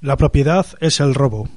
La propiedad es el robo.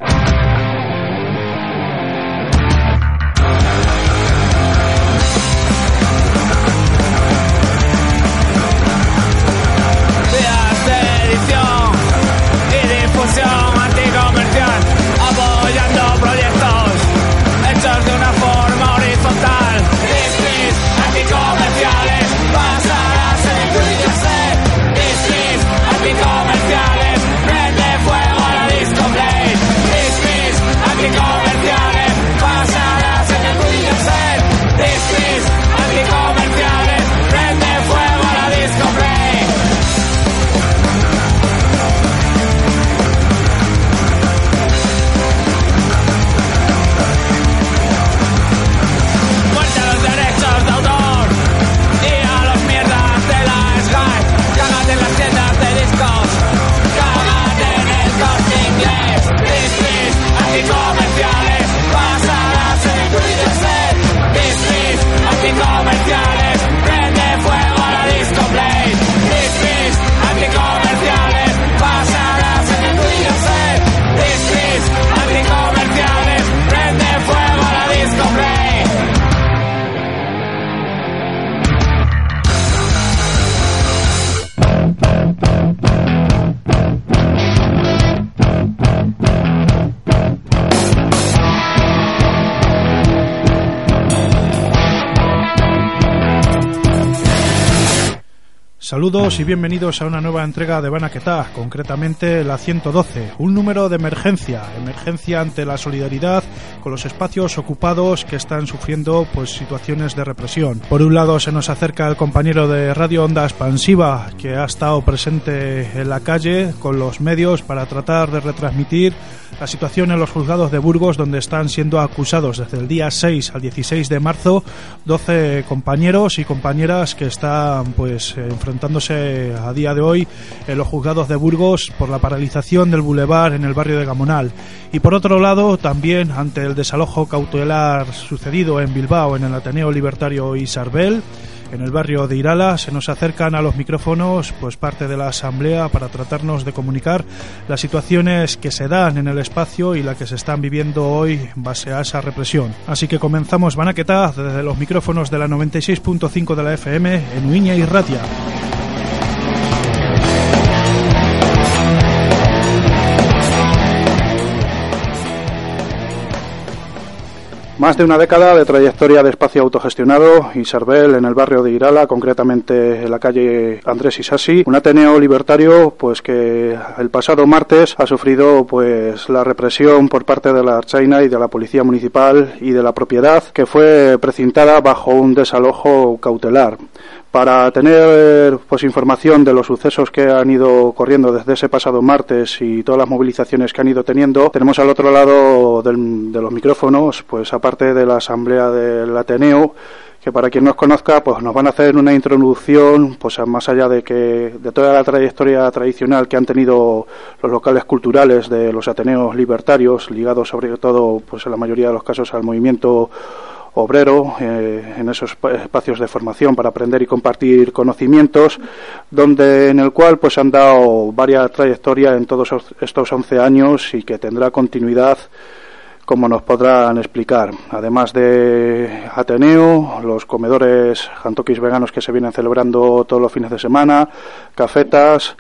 Saludos y bienvenidos a una nueva entrega de Banaquetá, concretamente la 112, un número de emergencia, emergencia ante la solidaridad con los espacios ocupados que están sufriendo pues situaciones de represión. Por un lado se nos acerca el compañero de Radio Onda Expansiva que ha estado presente en la calle con los medios para tratar de retransmitir la situación en los juzgados de Burgos donde están siendo acusados desde el día 6 al 16 de marzo 12 compañeros y compañeras que están pues a día de hoy en los juzgados de Burgos por la paralización del bulevar en el barrio de Gamonal. Y por otro lado, también ante el desalojo cautelar sucedido en Bilbao en el Ateneo Libertario Isarbel, en el barrio de Irala se nos acercan a los micrófonos pues parte de la asamblea para tratarnos de comunicar las situaciones que se dan en el espacio y la que se están viviendo hoy base a esa represión. Así que comenzamos Banaquetá desde los micrófonos de la 96.5 de la FM en Uiña y Ratia. Más de una década de trayectoria de espacio autogestionado y Sarbel en el barrio de Irala, concretamente en la calle Andrés Isasi, un Ateneo libertario pues que el pasado martes ha sufrido pues la represión por parte de la Archaina y de la Policía Municipal y de la propiedad que fue precintada bajo un desalojo cautelar para tener pues información de los sucesos que han ido corriendo desde ese pasado martes y todas las movilizaciones que han ido teniendo tenemos al otro lado del- de los micrófonos pues aparte de la asamblea del Ateneo que para quien nos conozca pues nos van a hacer una introducción pues más allá de que de toda la trayectoria tradicional que han tenido los locales culturales de los Ateneos libertarios ligados sobre todo pues en la mayoría de los casos al movimiento obrero eh, en esos espa- espacios de formación para aprender y compartir conocimientos donde en el cual pues han dado varias trayectorias en todos os- estos 11 años y que tendrá continuidad como nos podrán explicar. Además de Ateneo, los comedores jantokis veganos que se vienen celebrando todos los fines de semana, cafetas,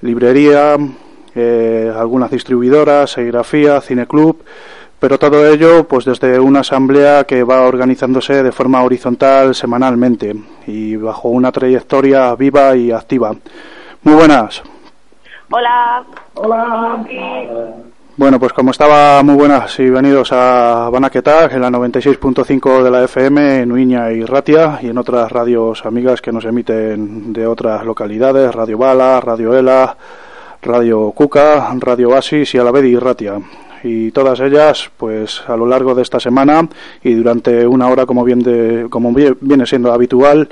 librería, eh, algunas distribuidoras, serigrafía, cineclub, pero todo ello pues desde una asamblea que va organizándose de forma horizontal semanalmente y bajo una trayectoria viva y activa. Muy buenas. Hola. Bueno, pues como estaba, muy buenas y bienvenidos a Banaquetag en la 96.5 de la FM en Uiña y Ratia y en otras radios amigas que nos emiten de otras localidades, Radio Bala, Radio Ela, Radio Cuca, Radio Basis y a la vez Irratia y todas ellas pues a lo largo de esta semana y durante una hora como bien de, como viene siendo habitual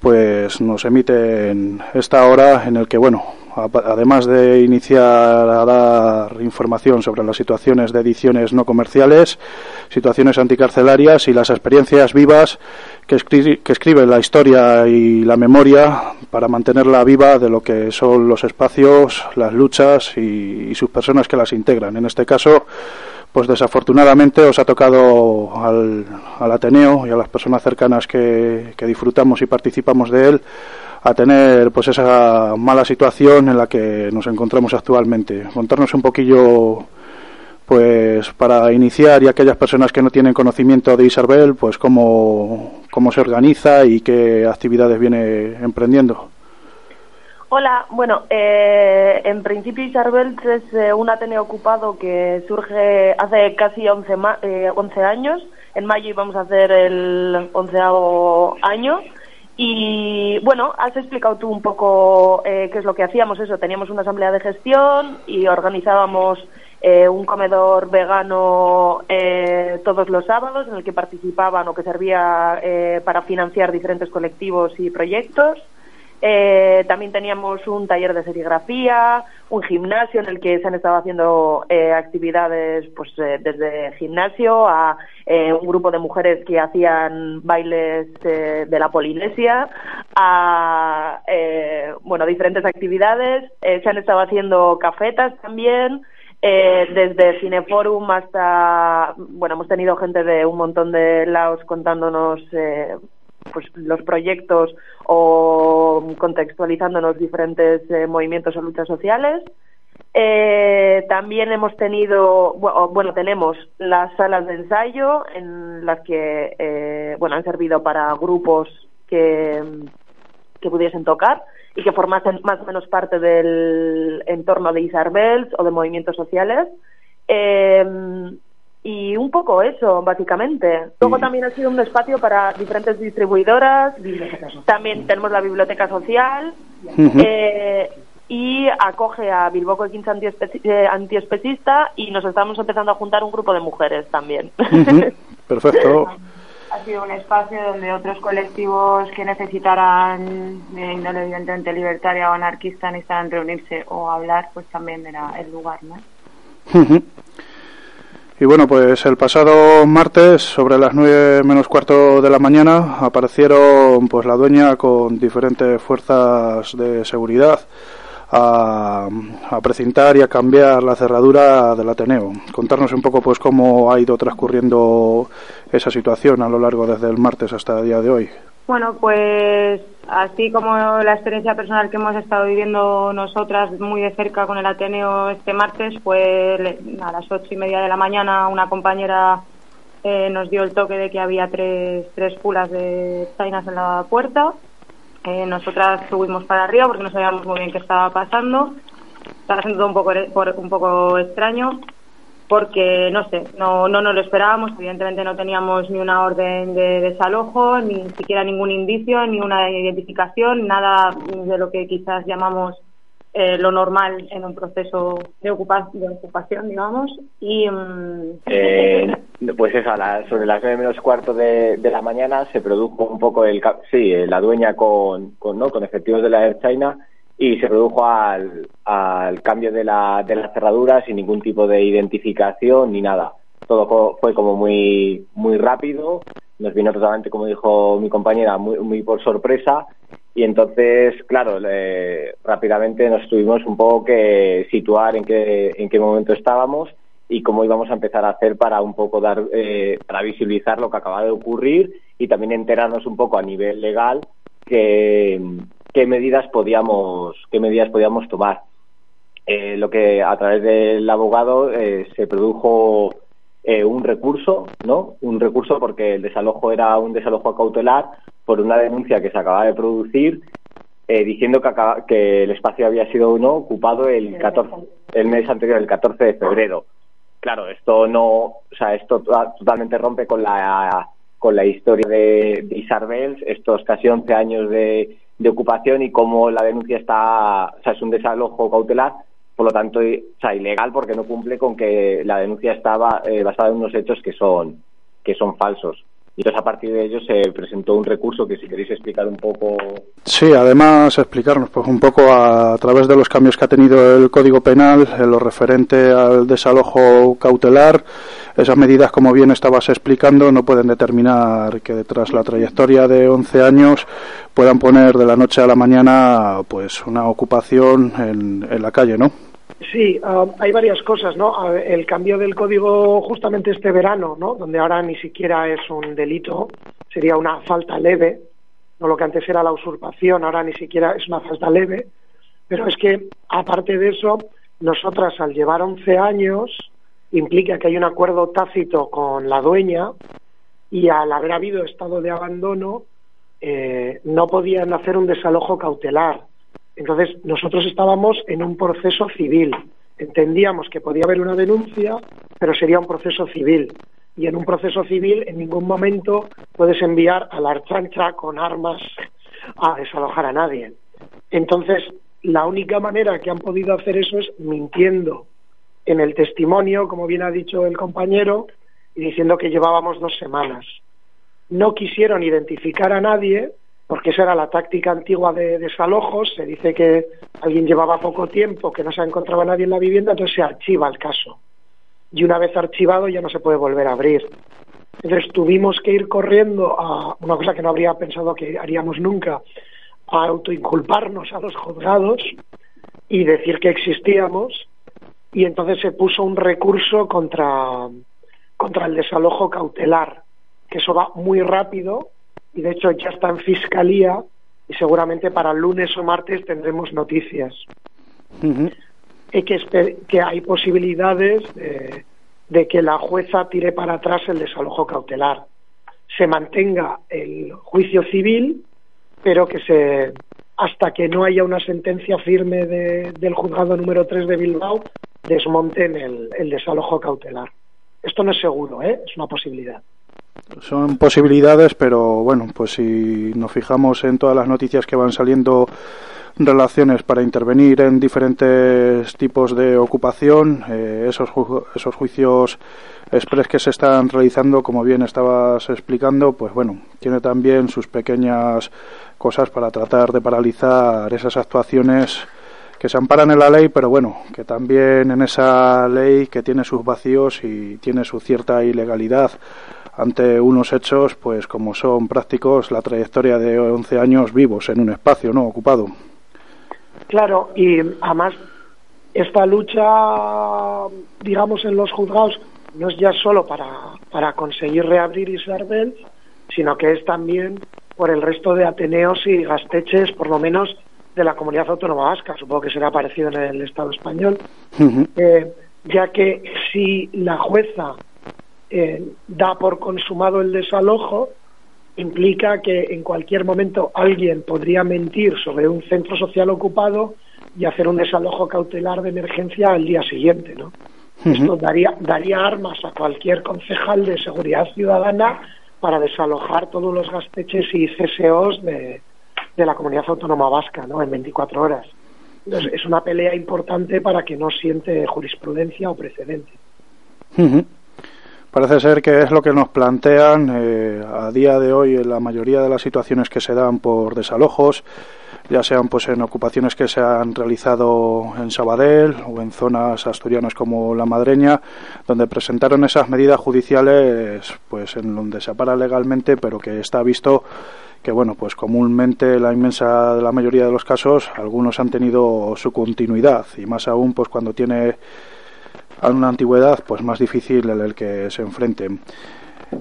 pues nos emiten esta hora en el que bueno además de iniciar a dar información sobre las situaciones de ediciones no comerciales, situaciones anticarcelarias y las experiencias vivas que, escribe la historia y la memoria para mantenerla viva de lo que son los espacios, las luchas y, sus personas que las integran. En este caso, pues desafortunadamente os ha tocado al, Ateneo y a las personas cercanas que, que disfrutamos y participamos de él a tener pues esa mala situación en la que nos encontramos actualmente. Contarnos un poquillo pues para iniciar y aquellas personas que no tienen conocimiento de Isarbel, pues cómo, cómo se organiza y qué actividades viene emprendiendo. Hola, bueno, eh, en principio Isarbel es eh, un Ateneo ocupado que surge hace casi 11, eh, 11 años. En mayo íbamos a hacer el onceavo año. Y bueno, has explicado tú un poco eh, qué es lo que hacíamos. Eso, teníamos una asamblea de gestión y organizábamos eh, un comedor vegano eh, todos los sábados en el que participaban o que servía eh, para financiar diferentes colectivos y proyectos. Eh, también teníamos un taller de serigrafía, un gimnasio en el que se han estado haciendo eh, actividades pues eh, desde gimnasio a eh, un grupo de mujeres que hacían bailes eh, de la Polinesia, a eh, bueno diferentes actividades. Se han estado haciendo cafetas también. Desde Cineforum hasta, bueno, hemos tenido gente de un montón de lados contándonos pues los proyectos o contextualizándonos diferentes eh, movimientos o luchas sociales. Eh, también hemos tenido, bueno, bueno, tenemos las salas de ensayo en las que, eh, bueno, han servido para grupos que, que pudiesen tocar y que formasen más o menos parte del entorno de Isarbels o de movimientos sociales. Eh, y un poco eso, básicamente. Luego también ha sido un espacio para diferentes distribuidoras. También tenemos la biblioteca social. eh, y acoge a Bilboco de Quince eh, antiespecista y nos estamos empezando a juntar un grupo de mujeres también. Perfecto. Ha sido un espacio donde otros colectivos que necesitaran de índole evidentemente libertaria o anarquista necesitaran reunirse o hablar, pues también era el lugar, ¿no? Y bueno, pues el pasado martes, sobre las nueve menos cuarto de la mañana, aparecieron pues la dueña con diferentes fuerzas de seguridad a, a precintar y a cambiar la cerradura del Ateneo. Contarnos un poco pues cómo ha ido transcurriendo esa situación a lo largo desde el martes hasta el día de hoy. Bueno, pues así como la experiencia personal que hemos estado viviendo nosotras muy de cerca con el Ateneo este martes, pues a las ocho y media de la mañana una compañera eh, nos dio el toque de que había tres, tres pulas de chainas en la puerta. Eh, nosotras subimos para arriba porque no sabíamos muy bien qué estaba pasando. Estaba siendo un poco, un poco extraño porque, no sé, no, no nos lo esperábamos. Evidentemente no teníamos ni una orden de desalojo, ni siquiera ningún indicio, ni una identificación, nada de lo que quizás llamamos eh, lo normal en un proceso de, ocupa- de ocupación, digamos. Y mm, Eh, pues eso, a las- sobre las nueve menos cuarto de, de la mañana se produjo un poco el, sí, eh, la dueña con, con, ¿no? con efectivos de la Air China y se produjo al, al cambio de la, de la cerradura sin ningún tipo de identificación ni nada. Todo fue como muy, muy rápido, nos vino totalmente, como dijo mi compañera, muy, muy por sorpresa y entonces, claro, rápidamente nos tuvimos un poco que situar en qué, en qué momento estábamos y cómo íbamos a empezar a hacer para un poco dar, eh, para visibilizar lo que acaba de ocurrir y también enterarnos un poco a nivel legal que, qué medidas podíamos, qué medidas podíamos tomar. Eh, lo que a través del abogado eh, se produjo eh, un recurso, ¿no? Un recurso porque el desalojo era un desalojo cautelar por una denuncia que se acaba de producir eh, diciendo que, acaba- que el espacio había sido no ocupado el 14, el mes anterior, el 14 de febrero. Claro, esto no, o sea, esto to- totalmente rompe con la con la historia de, de Isarbels, estos casi 11 años de, de ocupación y cómo la denuncia está, o sea, es un desalojo cautelar, por lo tanto, o sea, ilegal porque no cumple con que la denuncia estaba eh, basada en unos hechos que son que son falsos. Y entonces a partir de ello se presentó un recurso que si queréis explicar un poco. Sí, además explicarnos pues un poco a, través de los cambios que ha tenido el Código Penal en lo referente al desalojo cautelar. Esas medidas, como bien estabas explicando, no pueden determinar que tras la trayectoria de 11 años puedan poner de la noche a la mañana pues una ocupación en, en la calle, ¿no? Sí, um, hay varias cosas, ¿no? El cambio del código justamente este verano, ¿no? Donde ahora ni siquiera es un delito, sería una falta leve, no lo que antes era la usurpación, ahora ni siquiera es una falta leve, pero es que aparte de eso, nosotras al llevar 11 años implica que hay un acuerdo tácito con la dueña y al haber habido estado de abandono eh, no podían hacer un desalojo cautelar entonces, nosotros estábamos en un proceso civil. Entendíamos que podía haber una denuncia, pero sería un proceso civil. Y en un proceso civil, en ningún momento puedes enviar a la archancha con armas a desalojar a nadie. Entonces, la única manera que han podido hacer eso es mintiendo en el testimonio, como bien ha dicho el compañero, y diciendo que llevábamos dos semanas. No quisieron identificar a nadie porque esa era la táctica antigua de desalojos, se dice que alguien llevaba poco tiempo, que no se encontraba nadie en la vivienda, entonces se archiva el caso. Y una vez archivado ya no se puede volver a abrir. Entonces tuvimos que ir corriendo a una cosa que no habría pensado que haríamos nunca, a autoinculparnos a los juzgados y decir que existíamos. Y entonces se puso un recurso contra, contra el desalojo cautelar, que eso va muy rápido y de hecho ya está en fiscalía y seguramente para lunes o martes tendremos noticias. y que, que hay posibilidades de, que la jueza tire para atrás el desalojo cautelar. Se mantenga el juicio civil, pero que se hasta que no haya una sentencia firme del juzgado número 3 de Bilbao, desmonten el, el desalojo cautelar. Esto no es seguro, ¿eh? es una posibilidad. Son posibilidades, pero bueno, pues si nos fijamos en todas las noticias que van saliendo relaciones para intervenir en diferentes tipos de ocupación, eh, esos, esos juicios express que se están realizando, como bien estabas explicando, pues bueno, tiene también sus pequeñas cosas para tratar de paralizar esas actuaciones que se amparan en la ley, pero bueno, que también en esa ley que tiene sus vacíos y tiene su cierta ilegalidad ante unos hechos, pues como son prácticos, la trayectoria de 11 años vivos en un espacio no ocupado. Claro, y además esta lucha, digamos, en los juzgados no es ya solo para, para conseguir reabrir Isabel, sino que es también por el resto de Ateneos y Gasteches, por lo menos de la comunidad autónoma vasca, supongo que será parecido en el Estado español, eh, ya que si la jueza eh, da por consumado el desalojo, implica que en cualquier momento alguien podría mentir sobre un centro social ocupado y hacer un desalojo cautelar de emergencia al día siguiente, ¿no? Esto daría, daría armas a cualquier concejal de seguridad ciudadana para desalojar todos los gasteches y CSOs de, de la comunidad autónoma vasca, ¿no? En 24 horas. Entonces, es una pelea importante para que no siente jurisprudencia o precedente. Parece ser que es lo que nos plantean eh, a día de hoy en la mayoría de las situaciones que se dan por desalojos, ya sean pues en ocupaciones que se han realizado en Sabadell o en zonas asturianas como la Madreña, donde presentaron esas medidas judiciales pues en donde se para legalmente, pero que está visto que bueno, pues comúnmente la inmensa la mayoría de los casos algunos han tenido su continuidad y más aún pues cuando tiene a una antigüedad pues más difícil en el que se enfrenten.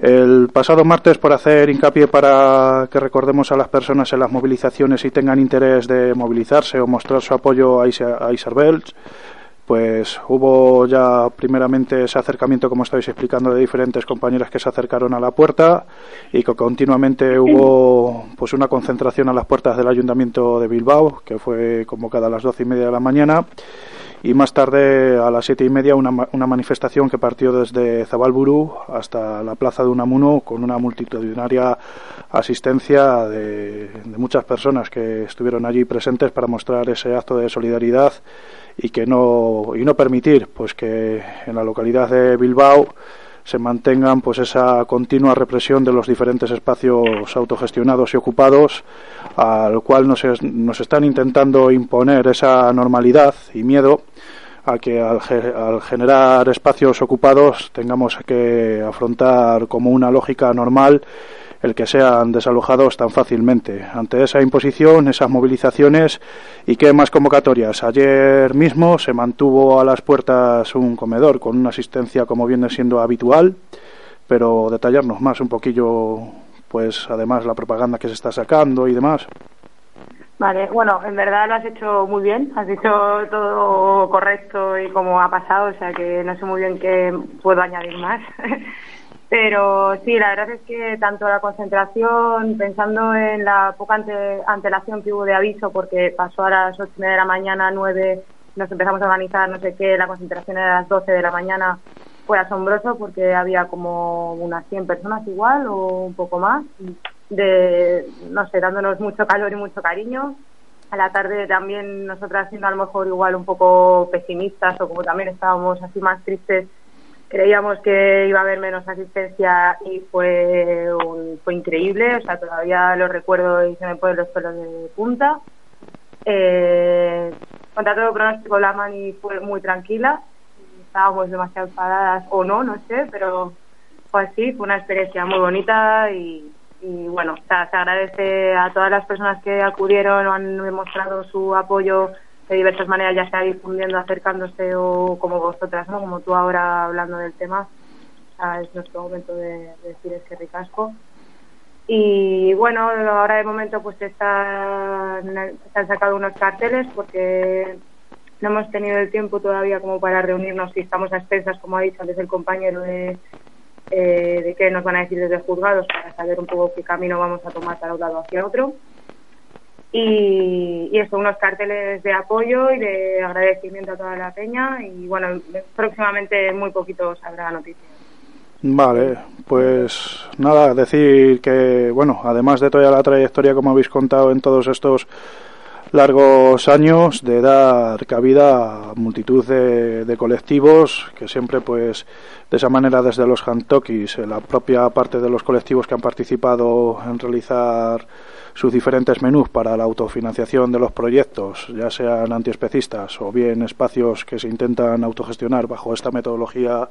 El pasado martes, por hacer hincapié para que recordemos a las personas en las movilizaciones y tengan interés de movilizarse o mostrar su apoyo a, Isabel, pues hubo ya primeramente ese acercamiento, como estáis explicando, de diferentes compañeras que se acercaron a la puerta y que continuamente hubo pues una concentración a las puertas del Ayuntamiento de Bilbao, que fue convocada a las doce y media de la mañana y más tarde a las siete y media una, una manifestación que partió desde Zabalburu hasta la plaza de Unamuno con una multitudinaria asistencia de, de muchas personas que estuvieron allí presentes para mostrar ese acto de solidaridad y que no y no permitir pues que en la localidad de Bilbao se mantengan pues esa continua represión de los diferentes espacios autogestionados y ocupados al cual nos, nos están intentando imponer esa normalidad y miedo a que al, al, generar espacios ocupados tengamos que afrontar como una lógica normal el que sean desalojados tan fácilmente. Ante esa imposición, esas movilizaciones y qué más convocatorias. Ayer mismo se mantuvo a las puertas un comedor con una asistencia como viene siendo habitual, pero detallarnos más un poquillo, pues además la propaganda que se está sacando y demás. Vale, bueno, en verdad lo has hecho muy bien, has dicho todo correcto y como ha pasado, o sea que no sé muy bien qué puedo añadir más. Pero sí, la verdad es que tanto la concentración, pensando en la poca ante, antelación que hubo de aviso, porque pasó a las ocho y media de la mañana, nueve, nos empezamos a organizar, no sé qué, la concentración era a las doce de la mañana, fue asombroso porque había como unas 100 personas igual o un poco más, de, no sé, dándonos mucho calor y mucho cariño. A la tarde también nosotras siendo a lo mejor igual un poco pesimistas o como también estábamos así más tristes creíamos que iba a haber menos asistencia y fue un, fue increíble, o sea, todavía lo recuerdo y se me ponen los pelos de punta. Eh, contra todo pronóstico, la mani fue muy tranquila, estábamos demasiado enfadadas o no, no sé, pero fue así, fue una experiencia muy bonita y, y bueno, o sea, se agradece a todas las personas que acudieron o han demostrado su apoyo de diversas maneras, ya sea difundiendo, acercándose o como vosotras, ¿no? Como tú ahora hablando del tema. es nuestro momento de, decir es que ricasco. Y bueno, ahora de momento pues están, se han sacado unos carteles porque no hemos tenido el tiempo todavía como para reunirnos y estamos a expensas, como ha dicho antes el compañero, de, eh, de qué nos van a decir desde juzgados para saber un poco qué camino vamos a tomar para un lado hacia otro y, y eso, unos carteles de apoyo y de agradecimiento a toda la peña y bueno, próximamente muy poquito sabrá noticias. Vale, pues nada, decir que, bueno, además de toda la trayectoria como habéis contado en todos estos largos años de dar cabida a multitud de, de, colectivos que siempre pues de esa manera desde los Hantokis, la propia parte de los colectivos que han participado en realizar sus diferentes menús para la autofinanciación de los proyectos, ya sean antiespecistas o bien espacios que se intentan autogestionar bajo esta metodología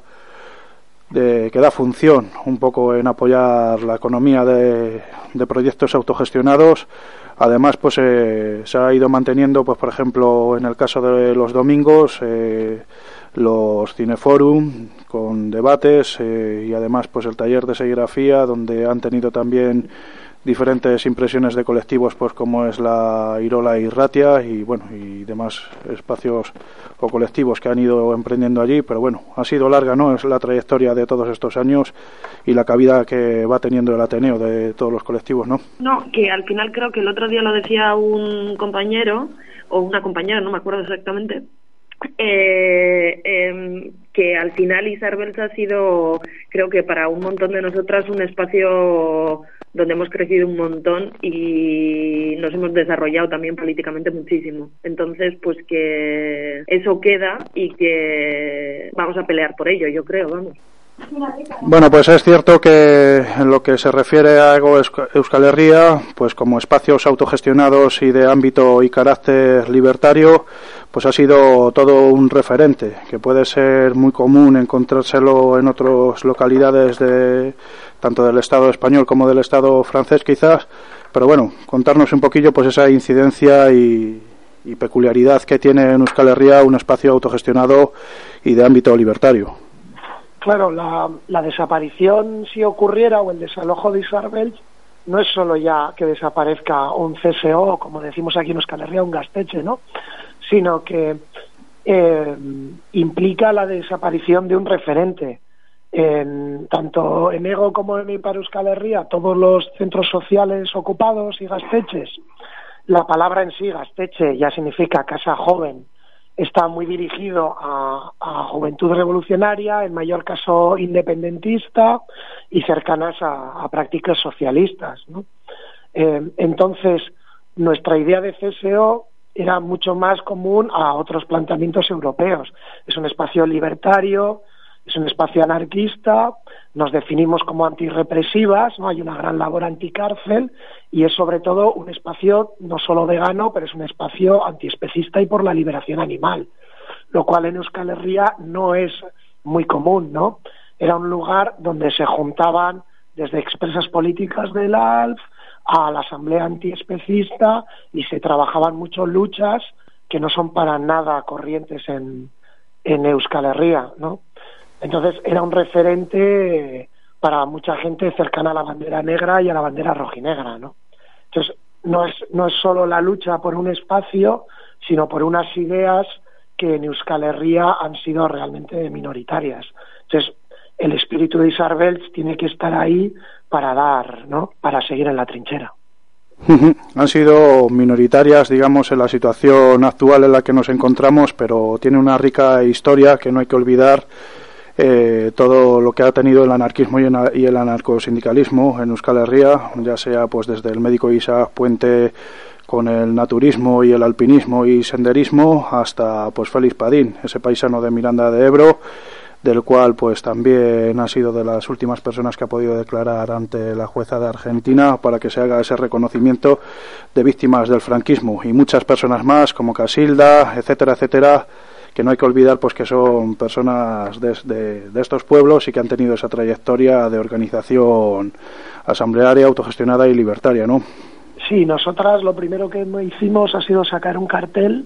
de, que da función un poco en apoyar la economía de, proyectos autogestionados. Además, pues eh, se ha ido manteniendo, pues por ejemplo, en el caso de los domingos, eh, los cineforum con debates eh, y además, pues el taller de serigrafía, donde han tenido también diferentes impresiones de colectivos pues como es la Irola y Ratia y bueno y demás espacios o colectivos que han ido emprendiendo allí pero bueno ha sido larga no es la trayectoria de todos estos años y la cabida que va teniendo el Ateneo de todos los colectivos no no que al final creo que el otro día lo decía un compañero o una compañera no me acuerdo exactamente eh, eh, que al final Isarbels ha sido, creo que para un montón de nosotras, un espacio donde hemos crecido un montón y nos hemos desarrollado también políticamente muchísimo. Entonces, pues que eso queda y que vamos a pelear por ello, yo creo, vamos. Bueno, pues es cierto que en lo que se refiere a Euskal Herria, pues como espacios autogestionados y de ámbito y carácter libertario, pues ha sido todo un referente, que puede ser muy común encontrárselo en otras localidades de tanto del Estado español como del Estado francés quizás, pero bueno, contarnos un poquillo pues esa incidencia y, peculiaridad que tiene en Euskal Herria un espacio autogestionado y de ámbito libertario. Claro, la, la, desaparición, si ocurriera, o el desalojo de Isarbel, no es solo ya que desaparezca un CSO, como decimos aquí en Euskal Herria, un gasteche, ¿no? Sino que eh, implica la desaparición de un referente. En, tanto en Ego como en Ipar Euskal Herria, todos los centros sociales ocupados y gasteches, la palabra en sí, gasteche, ya significa casa joven, está muy dirigido a, juventud revolucionaria, en mayor caso independentista y cercanas a, prácticas socialistas. Eh, entonces, nuestra idea de CSO era mucho más común a otros planteamientos europeos. Es un espacio libertario, es un espacio anarquista, nos definimos como antirrepresivas, ¿no? hay una gran labor anticárcel y es sobre todo un espacio no solo vegano, pero es un espacio antiespecista y por la liberación animal, lo cual en Euskal Herria no es muy común, ¿no? Era un lugar donde se juntaban desde expresas políticas del ALF a la asamblea antiespecista y se trabajaban mucho luchas que no son para nada corrientes en, en Euskal Herria, ¿no? Entonces era un referente para mucha gente cercana a la bandera negra y a la bandera rojinegra, ¿no? Entonces no es no es solo la lucha por un espacio, sino por unas ideas que en Euskal Herria han sido realmente minoritarias. Entonces el espíritu de Isarbels tiene que estar ahí para dar, ¿no? Para seguir en la trinchera. Han sido minoritarias, digamos, en la situación actual en la que nos encontramos, pero tiene una rica historia que no hay que olvidar eh, todo lo que ha tenido el anarquismo y el anarcosindicalismo en Euskal Herria, ya sea pues desde el médico Isaac Puente con el naturismo y el alpinismo y senderismo hasta pues Félix Padín, ese paisano de Miranda de Ebro, del cual pues también ha sido de las últimas personas que ha podido declarar ante la jueza de Argentina para que se haga ese reconocimiento de víctimas del franquismo. Y muchas personas más como Casilda, etcétera, etcétera, que no hay que olvidar pues que son personas de, estos pueblos y que han tenido esa trayectoria de organización asamblearia, autogestionada y libertaria, ¿no? Sí, nosotras lo primero que hicimos ha sido sacar un cartel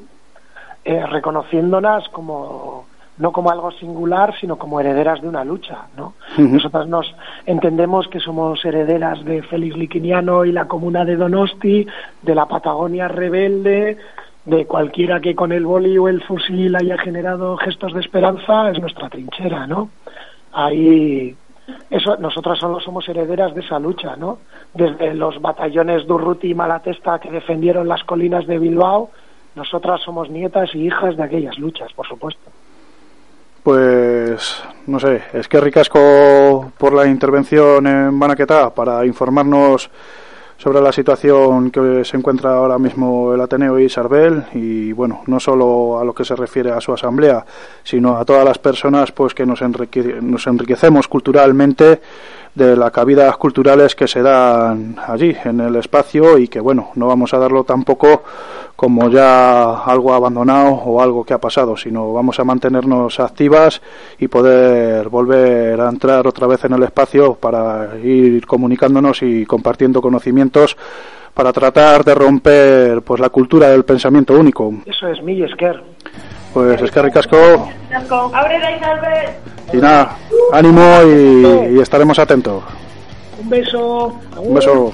eh, reconociéndolas como no como algo singular, sino como herederas de una lucha, ¿no? Nosotras nos entendemos que somos herederas de Félix Liquiniano y la comuna de Donosti, de la Patagonia rebelde, de cualquiera que con el boli o el fusil haya generado gestos de esperanza es nuestra trinchera, ¿no? Ahí eso nosotras solo somos herederas de esa lucha, ¿no? Desde los batallones Durruti y Malatesta que defendieron las colinas de Bilbao, nosotras somos nietas y hijas de aquellas luchas, por supuesto. Pues no sé, es que ricasco por la intervención en Banaquetá para informarnos sobre la situación que se encuentra ahora mismo el Ateneo y Sarbel y bueno, no solo a lo que se refiere a su asamblea, sino a todas las personas pues que nos, nos enriquecemos culturalmente de las cabidas culturales que se dan allí en el espacio y que bueno, no vamos a darlo tampoco como ya algo abandonado o algo que ha pasado, sino vamos a mantenernos activas y poder volver a entrar otra vez en el espacio para ir comunicándonos y compartiendo conocimientos para tratar de romper pues la cultura del pensamiento único. Eso es mi Esker. Pues es que ricasco. Y nada, ánimo y, y estaremos atentos. Un beso. Un beso.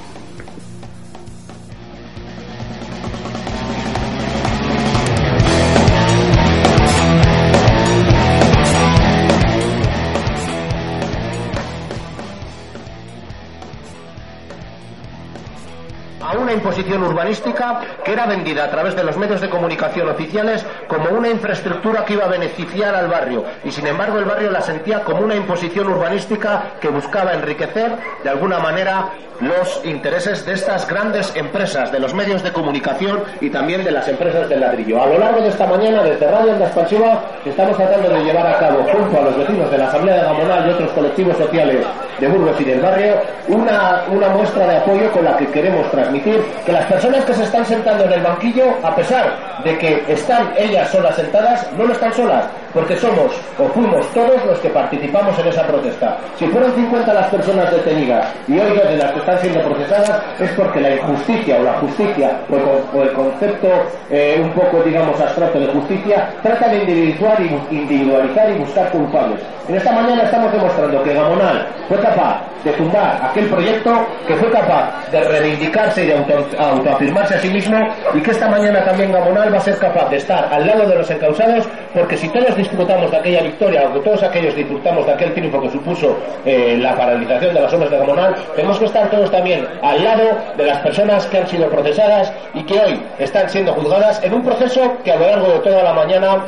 Una imposición urbanística que era vendida a través de los medios de comunicación oficiales como una infraestructura que iba a beneficiar al barrio y sin embargo el barrio la sentía como una imposición urbanística que buscaba enriquecer de alguna manera los intereses de estas grandes empresas, de los medios de comunicación y también de las empresas del ladrillo. A lo largo de esta mañana, desde Radio Onda Expansiva, estamos tratando de llevar a cabo, junto a los vecinos de la Asamblea de Gamonal y otros colectivos sociales de Burgos y del barrio, una, una muestra de apoyo con la que queremos transmitir que las personas que se están sentando en el banquillo, a pesar de que están ellas solas sentadas, no lo están solas, porque somos o fuimos todos los que participamos en esa protesta. Si fueron 50 las personas detenidas y hoy dos de las que están siendo procesadas, es porque la injusticia o la justicia o el, concepto eh, un poco, digamos, abstracto de justicia trata de individualizar y, individualizar y buscar culpables. En esta mañana estamos demostrando que Gamonal fue capaz de fundar aquel proyecto, que fue capaz de reivindicarse y de autoafirmarse a sí mismo y que esta mañana también Gamonal va a ser capaz de estar al lado de los encausados, porque si todos disfrutamos de aquella victoria, o todos aquellos disfrutamos de aquel triunfo que supuso eh, la paralización de las obras de Gamonal, tenemos que estar todos también al lado de las personas que han sido procesadas y que hoy están siendo juzgadas en un proceso que a lo largo de toda la mañana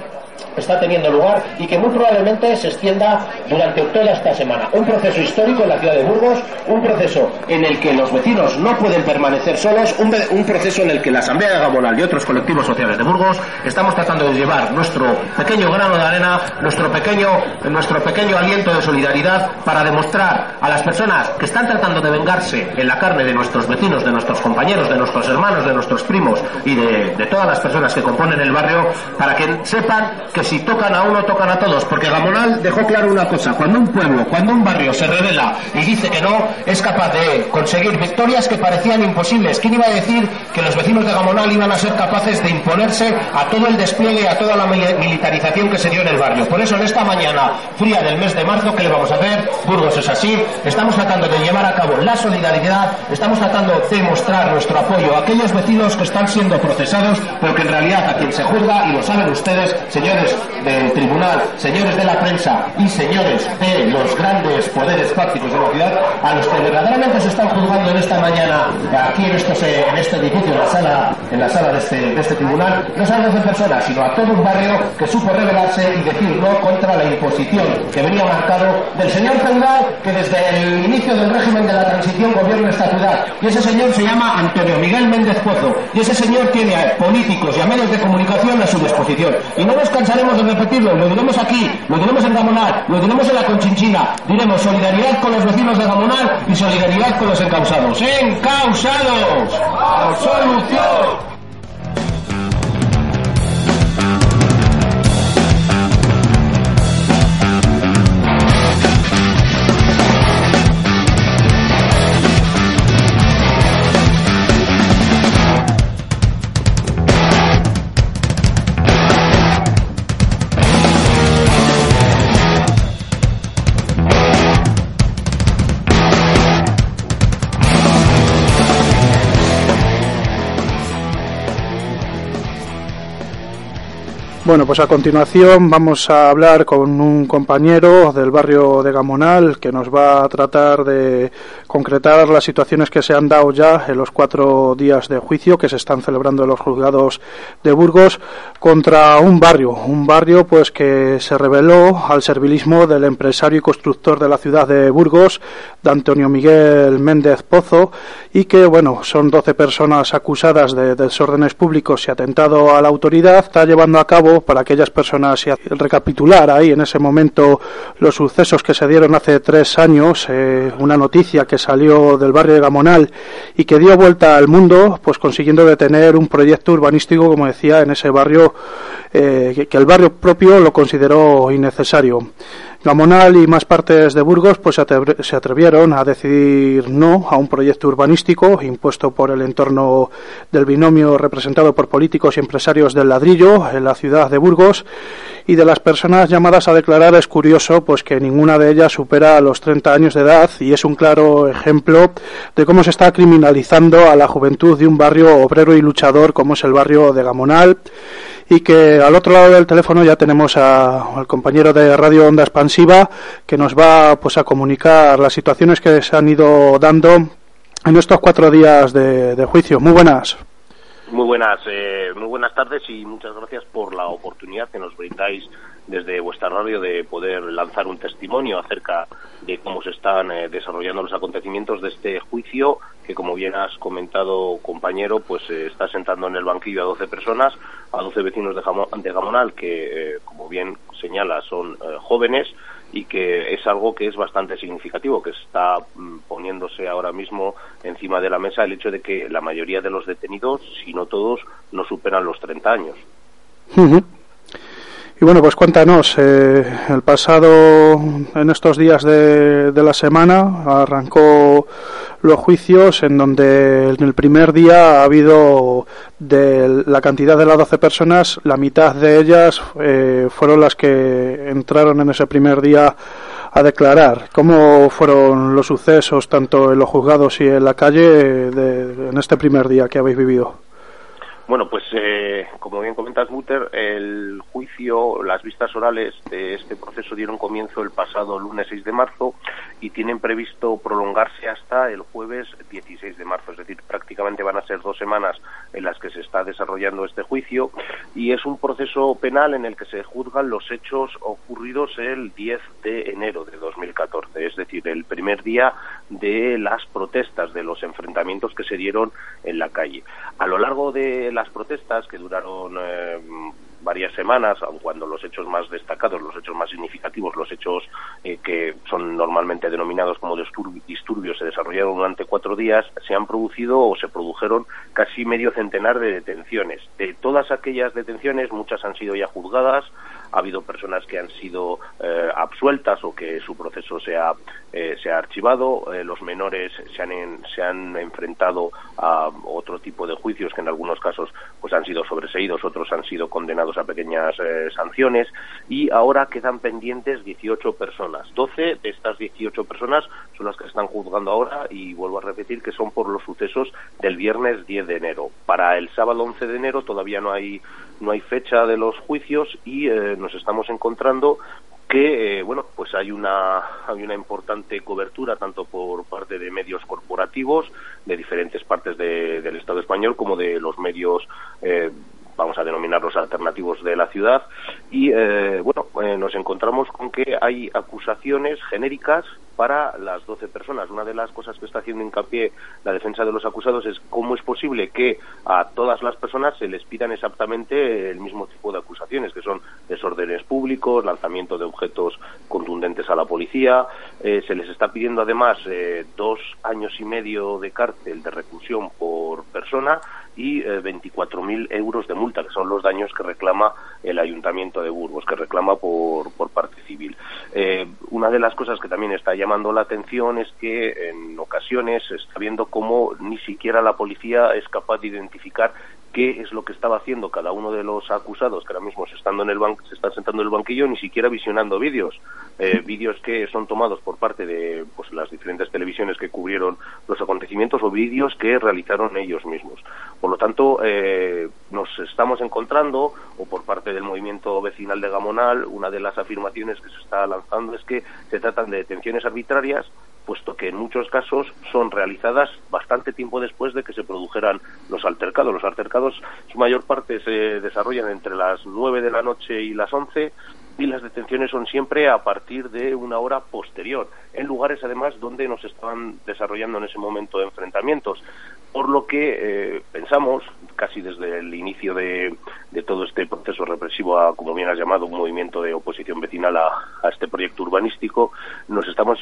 está teniendo lugar y que muy probablemente se extienda durante toda esta semana. Un proceso histórico en la ciudad de Burgos, un proceso en el que los vecinos no pueden permanecer solos, un, proceso en el que la Asamblea de Gamonal y otros colectivos sociales de Burgos estamos tratando de llevar nuestro pequeño grano de arena, nuestro pequeño, nuestro pequeño aliento de solidaridad para demostrar a las personas que están tratando de vengarse en la carne de nuestros vecinos, de nuestros compañeros, de nuestros hermanos, de nuestros primos y de, de todas las personas que componen el barrio, para que sepan que si tocan a uno, tocan a todos, porque Gamonal dejó claro una cosa, cuando un pueblo, cuando un barrio se revela y dice que no, es capaz de conseguir victorias que parecían imposibles. ¿Quién iba a decir que los vecinos de Gamonal iban a ser capaces de imponerse a todo el despliegue, a toda la militarización que se dio en el barrio? Por eso en esta mañana fría del mes de marzo, ¿qué le vamos a hacer? Burgos es así, estamos tratando de llevar a cabo la solidaridad, estamos tratando de mostrar nuestro apoyo a aquellos vecinos que están siendo procesados, pero que en realidad a quien se juzga, y lo saben ustedes, señores del tribunal, señores de la prensa y señores de los grandes poderes fácticos de la ciudad, a los que verdaderamente se están juzgando en esta mañana aquí en, eh, en este edificio, en la sala, en la sala de, este, este tribunal, no a 12 personas, sino a todo un barrio que supo rebelarse y decir no contra la imposición que venía marcado del señor feudal que desde el inicio del régimen de la transición gobierna esta ciudad. Y ese señor se llama Antonio Miguel Méndez Pozo. Y ese señor tiene políticos y a medios de comunicación a su disposición. Y no nos cansaremos de repetirlo, lo diremos aquí, lo diremos en Gamonal, lo diremos en la Conchinchina, diremos solidaridad con los vecinos de Gamonal y solidaridad con los encausados. ¡Encausados! ¡Solución! Bueno, pues a continuación vamos a hablar con un compañero del barrio de Gamonal que nos va a tratar de concretar las situaciones que se han dado ya en los cuatro días de juicio que se están celebrando en los juzgados de Burgos contra un barrio, un barrio pues que se reveló al servilismo del empresario y constructor de la ciudad de Burgos, de Antonio Miguel Méndez Pozo, y que bueno, son 12 personas acusadas de desórdenes públicos y atentado a la autoridad, está llevando a cabo para aquellas personas y recapitular ahí en ese momento los sucesos que se dieron hace tres años, eh, una noticia que salió del barrio de Gamonal y que dio vuelta al mundo, pues consiguiendo detener un proyecto urbanístico, como decía, en ese barrio, eh, que el barrio propio lo consideró innecesario. Gamonal y más partes de Burgos pues se atrevieron a decidir no a un proyecto urbanístico impuesto por el entorno del binomio representado por políticos y empresarios del ladrillo en la ciudad de Burgos. Y de las personas llamadas a declarar es curioso pues que ninguna de ellas supera los 30 años de edad y es un claro ejemplo de cómo se está criminalizando a la juventud de un barrio obrero y luchador como es el barrio de Gamonal y que al otro lado del teléfono ya tenemos al compañero de Radio Onda Expansiva que nos va pues a comunicar las situaciones que se han ido dando en estos cuatro días de, juicio. Muy buenas. Muy buenas, eh, muy buenas tardes y muchas gracias por la oportunidad que nos brindáis desde vuestra radio de poder lanzar un testimonio acerca de cómo se están eh, desarrollando los acontecimientos de este juicio que, como bien has comentado, compañero, pues eh, está sentando en el banquillo a 12 personas, a 12 vecinos de, de Gamonal que, eh, como bien señala, son jóvenes y que es algo que es bastante significativo, que está mm, poniéndose ahora mismo encima de la mesa el hecho de que la mayoría de los detenidos, si no todos, no superan los 30 años. Y bueno, pues cuéntanos, eh, el pasado, en estos días de, la semana, arrancó los juicios en donde en el primer día ha habido de la cantidad de las 12 personas, la mitad de ellas eh, fueron las que entraron en ese primer día a declarar. ¿Cómo fueron los sucesos, tanto en los juzgados y en la calle, de, en este primer día que habéis vivido? Bueno, pues eh, como bien comentas, Mutter, el juicio, las vistas orales de este proceso dieron comienzo el pasado lunes 6 de marzo y tienen previsto prolongarse hasta el jueves 16 de marzo, es decir, prácticamente van a ser dos semanas en las que se está desarrollando este juicio y es un proceso penal en el que se juzgan los hechos ocurridos el 10 de enero de 2014, es decir, el primer día de las protestas, de los enfrentamientos que se dieron en la calle. A lo largo de las protestas, que duraron eh, varias semanas, aun cuando los hechos más destacados, los hechos más significativos, los hechos eh, que son normalmente denominados como disturbios, se desarrollaron durante cuatro días, se han producido o se produjeron casi medio centenar de detenciones. De todas aquellas detenciones, muchas han sido ya juzgadas, ha habido personas que han sido eh, absueltas o que su proceso se ha, eh, se ha archivado, eh, los menores se han, se han enfrentado a otro tipo de juicios que en algunos casos pues han sido sobreseídos, otros han sido condenados a pequeñas sanciones y ahora quedan pendientes 18 personas. 12 de estas 18 personas son las que están juzgando ahora y vuelvo a repetir que son por los sucesos del viernes 10 de enero. Para el sábado 11 de enero todavía no hay no hay fecha de los juicios y nos estamos encontrando que eh, bueno pues hay una hay una importante cobertura tanto por parte de medios corporativos de diferentes partes del Estado español como de los medios eh, vamos a denominarlos alternativos de la ciudad y eh, bueno nos encontramos con que hay acusaciones genéricas para las 12 personas. Una de las cosas que está haciendo hincapié la defensa de los acusados es cómo es posible que a todas las personas se les pidan exactamente el mismo tipo de acusaciones, que son desórdenes públicos, lanzamiento de objetos contundentes a la policía. Eh, se les está pidiendo además eh, dos años y medio de cárcel de reclusión por persona y eh, 24.000 euros de multa, que son los daños que reclama el Ayuntamiento de Burgos, que reclama por, por parte civil. Eh, una de las cosas que también está llamando la atención es que en ocasiones se está viendo cómo ni siquiera la policía es capaz de identificar qué es lo que estaba haciendo cada uno de los acusados que ahora mismo se, estando en el se están sentando en el banquillo ni siquiera visionando vídeos. Eh, vídeos que son tomados por parte de pues, las diferentes televisiones que cubrieron los acontecimientos o vídeos que realizaron ellos mismos. Por lo tanto eh, nos estamos encontrando o por parte del movimiento vecinal de Gamonal una de las afirmaciones que se está lanzando es que se tratan de detenciones arbitrarias puesto que en muchos casos son realizadas bastante tiempo después de que se produjeran los altercados. Los altercados, su mayor parte se desarrollan entre las 9 de la noche y las 11 y las detenciones son siempre a partir de una hora posterior, en lugares además donde nos estaban desarrollando en ese momento enfrentamientos. Por lo que eh, pensamos, casi desde el inicio de, todo este proceso represivo, a, como bien has llamado, un movimiento de oposición vecinal a, a este proyecto urbanístico, nos estamos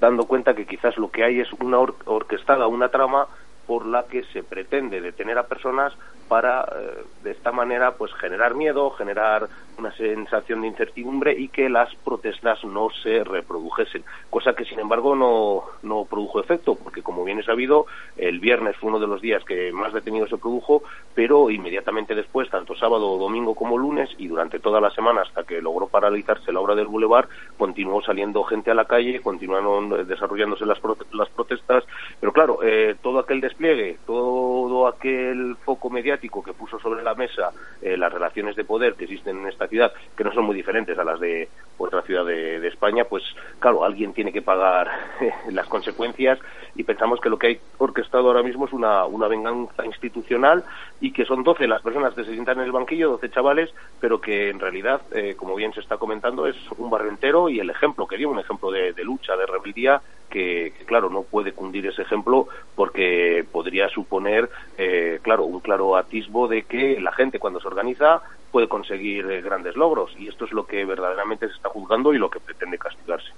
dando cuenta que quizás lo que hay es una orquestada, una trama por la que se pretende detener a personas para eh, de esta manera pues generar miedo, generar una sensación de incertidumbre y que las protestas no se reprodujesen, cosa que sin embargo no, no produjo efecto, porque como bien es sabido, el viernes fue uno de los días que más detenido se produjo, pero inmediatamente después, tanto sábado, domingo como lunes, y durante toda la semana hasta que logró paralizarse la obra del Boulevard, continuó saliendo gente a la calle, continuaron desarrollándose las, las protestas, pero claro, eh, todo aquel despliegue, todo aquel foco mediático que puso sobre la mesa eh, las relaciones de poder que existen en esta ciudad, que no son muy diferentes a las de otra ciudad de, España, pues claro, alguien tiene que pagar las consecuencias y pensamos que lo que hay orquestado ahora mismo es una, una venganza institucional y que son 12 las personas que se sientan en el banquillo, 12 chavales, pero que en realidad, eh, como bien se está comentando, es un barrio entero y el ejemplo que dio, un ejemplo de, lucha, de rebeldía, que, claro, no puede cundir ese ejemplo porque podría suponer, eh, claro, un claro atisbo de que la gente cuando se organiza puede conseguir eh, grandes logros y esto es lo que verdaderamente se está juzgando y lo que pretende castigarse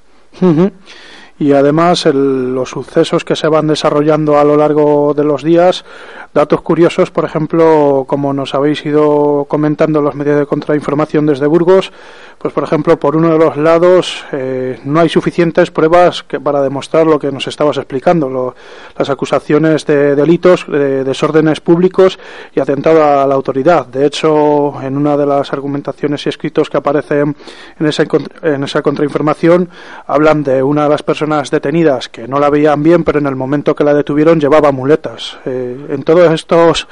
y además los sucesos que se van desarrollando a lo largo de los días. Datos curiosos, por ejemplo, como nos habéis ido comentando los medios de contrainformación desde Burgos, pues por ejemplo, por uno de los lados eh, no hay suficientes pruebas que, para demostrar lo que nos estabas explicando, las acusaciones de delitos, de desórdenes públicos y atentado a la autoridad. De hecho, en una de las argumentaciones y escritos que aparecen en esa, en esa contrainformación, hablan de una de las personas detenidas que no la veían bien, pero en el momento que la detuvieron llevaba muletas. Eh, en todos estos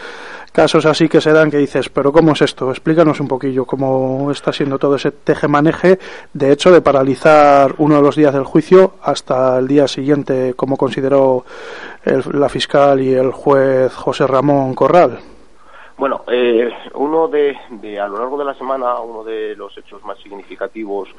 casos así que se dan que dices, pero ¿cómo es esto? Explícanos un poquillo cómo está siendo todo ese teje-maneje, de hecho, de paralizar uno de los días del juicio hasta el día siguiente, como consideró la fiscal y el juez José Ramón Corral. Bueno, eh, uno de, a lo largo de la semana, uno de los hechos más significativos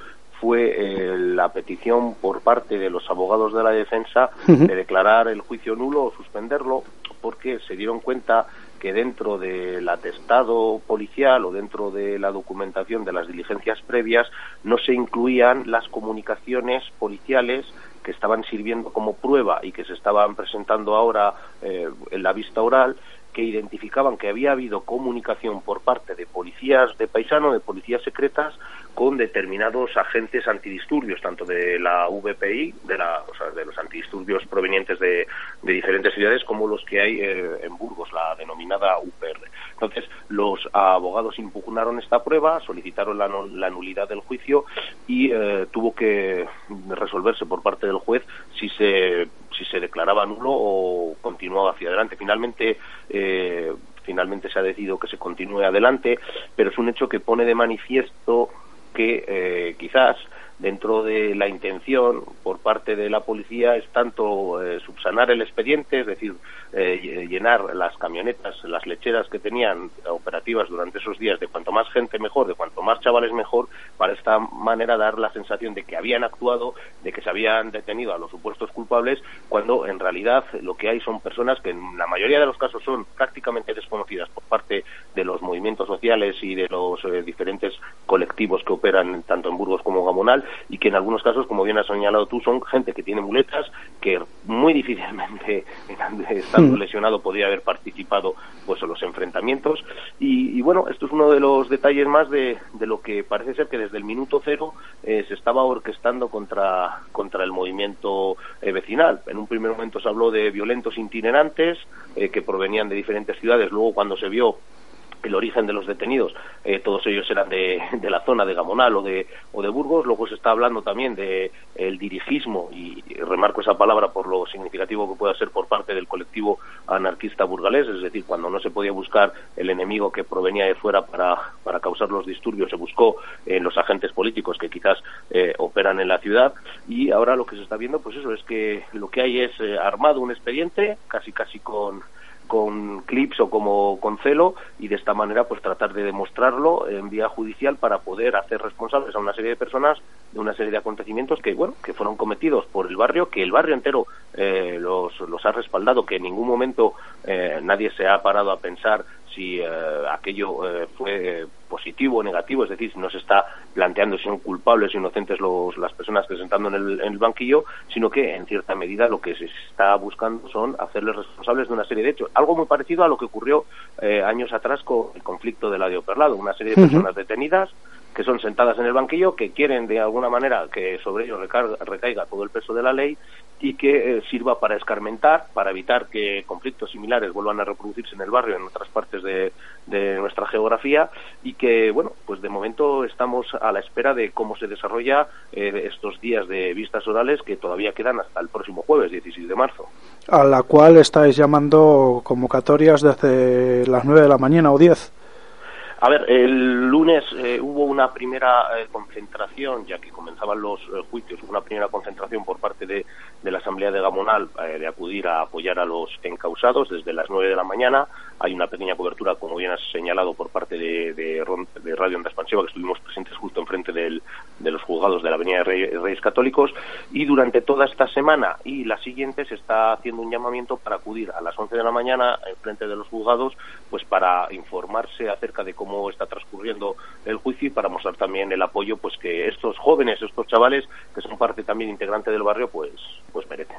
fue eh, la petición por parte de los abogados de la defensa de declarar el juicio nulo o suspenderlo, porque se dieron cuenta que dentro del atestado policial o dentro de la documentación de las diligencias previas no se incluían las comunicaciones policiales que estaban sirviendo como prueba y que se estaban presentando ahora eh, en la vista oral que identificaban que había habido comunicación por parte de policías de paisano, de policías secretas, con determinados agentes antidisturbios, tanto de la VPI, de, la, o sea, de los antidisturbios provenientes de, diferentes ciudades, como los que hay eh, en Burgos, la denominada UPR. Entonces, los abogados impugnaron esta prueba, solicitaron la, la nulidad del juicio y eh, tuvo que resolverse por parte del juez si se, si se declaraba nulo o continuaba hacia adelante. Finalmente, eh, finalmente se ha decidido que se continúe adelante, pero es un hecho que pone de manifiesto que eh, quizás dentro de la intención por parte de la policía es tanto eh, subsanar el expediente, es decir, eh, llenar las camionetas, las lecheras que tenían operativas durante esos días de cuanto más gente mejor, de cuanto más chavales mejor, para esta manera dar la sensación de que habían actuado, de que se habían detenido a los supuestos culpables, cuando en realidad lo que hay son personas que en la mayoría de los casos son prácticamente desconocidas por parte de los movimientos sociales y de los eh, diferentes colectivos que operan tanto en Burgos y que en algunos casos, como bien has señalado tú, son gente que tiene muletas, que muy difícilmente estando mm. lesionado podría haber participado pues en los enfrentamientos y, bueno, esto es uno de los detalles más de, lo que parece ser que desde el minuto cero eh, se estaba orquestando contra, contra el movimiento eh, vecinal. En un primer momento se habló de violentos itinerantes eh, que provenían de diferentes ciudades, luego cuando se vio el origen de los detenidos, eh, todos ellos eran de, la zona de Gamonal o de, o de Burgos, luego se está hablando también de el dirigismo, y, remarco esa palabra por lo significativo que pueda ser por parte del colectivo anarquista burgalés, es decir, cuando no se podía buscar el enemigo que provenía de fuera para, para causar los disturbios, se buscó en los agentes políticos que quizás eh, operan en la ciudad, y ahora lo que se está viendo, pues eso, es que lo que hay es eh, armado un expediente, casi casi con con clips o como con celo y de esta manera pues tratar de demostrarlo en vía judicial para poder hacer responsables a una serie de personas de una serie de acontecimientos que bueno que fueron cometidos por el barrio que el barrio entero eh, los, los ha respaldado que en ningún momento eh, nadie se ha parado a pensar si eh, aquello eh, fue positivo o negativo, es decir, si no se está planteando si son culpables o inocentes los, las personas presentando en el, en el, banquillo, sino que en cierta medida lo que se está buscando son hacerles responsables de una serie de hechos. Algo muy parecido a lo que ocurrió eh, años atrás con el conflicto de la de Operlado, una serie de personas detenidas que son sentadas en el banquillo, que quieren de alguna manera que sobre ellos recaiga todo el peso de la ley y que eh, sirva para escarmentar, para evitar que conflictos similares vuelvan a reproducirse en el barrio en otras partes de, nuestra geografía y que, bueno, pues de momento estamos a la espera de cómo se desarrolla eh, estos días de vistas orales que todavía quedan hasta el próximo jueves, 16 de marzo. A la cual estáis llamando convocatorias desde las 9 de la mañana o 10. A ver, el lunes eh, hubo una primera eh, concentración, ya que comenzaban los eh, juicios, una primera concentración por parte de, la Asamblea de Gamonal eh, de acudir a apoyar a los encausados desde las nueve de la mañana. Hay una pequeña cobertura, como bien has señalado, por parte de, de, Radio Onda Expansiva, que estuvimos presentes justo enfrente de los juzgados de la Avenida de Reyes Católicos. Y durante toda esta semana y la siguiente se está haciendo un llamamiento para acudir a las once de la mañana enfrente de los juzgados, pues para informarse acerca de cómo está transcurriendo el juicio y para mostrar también el apoyo pues que estos jóvenes, estos chavales que son parte también integrante del barrio pues pues merecen.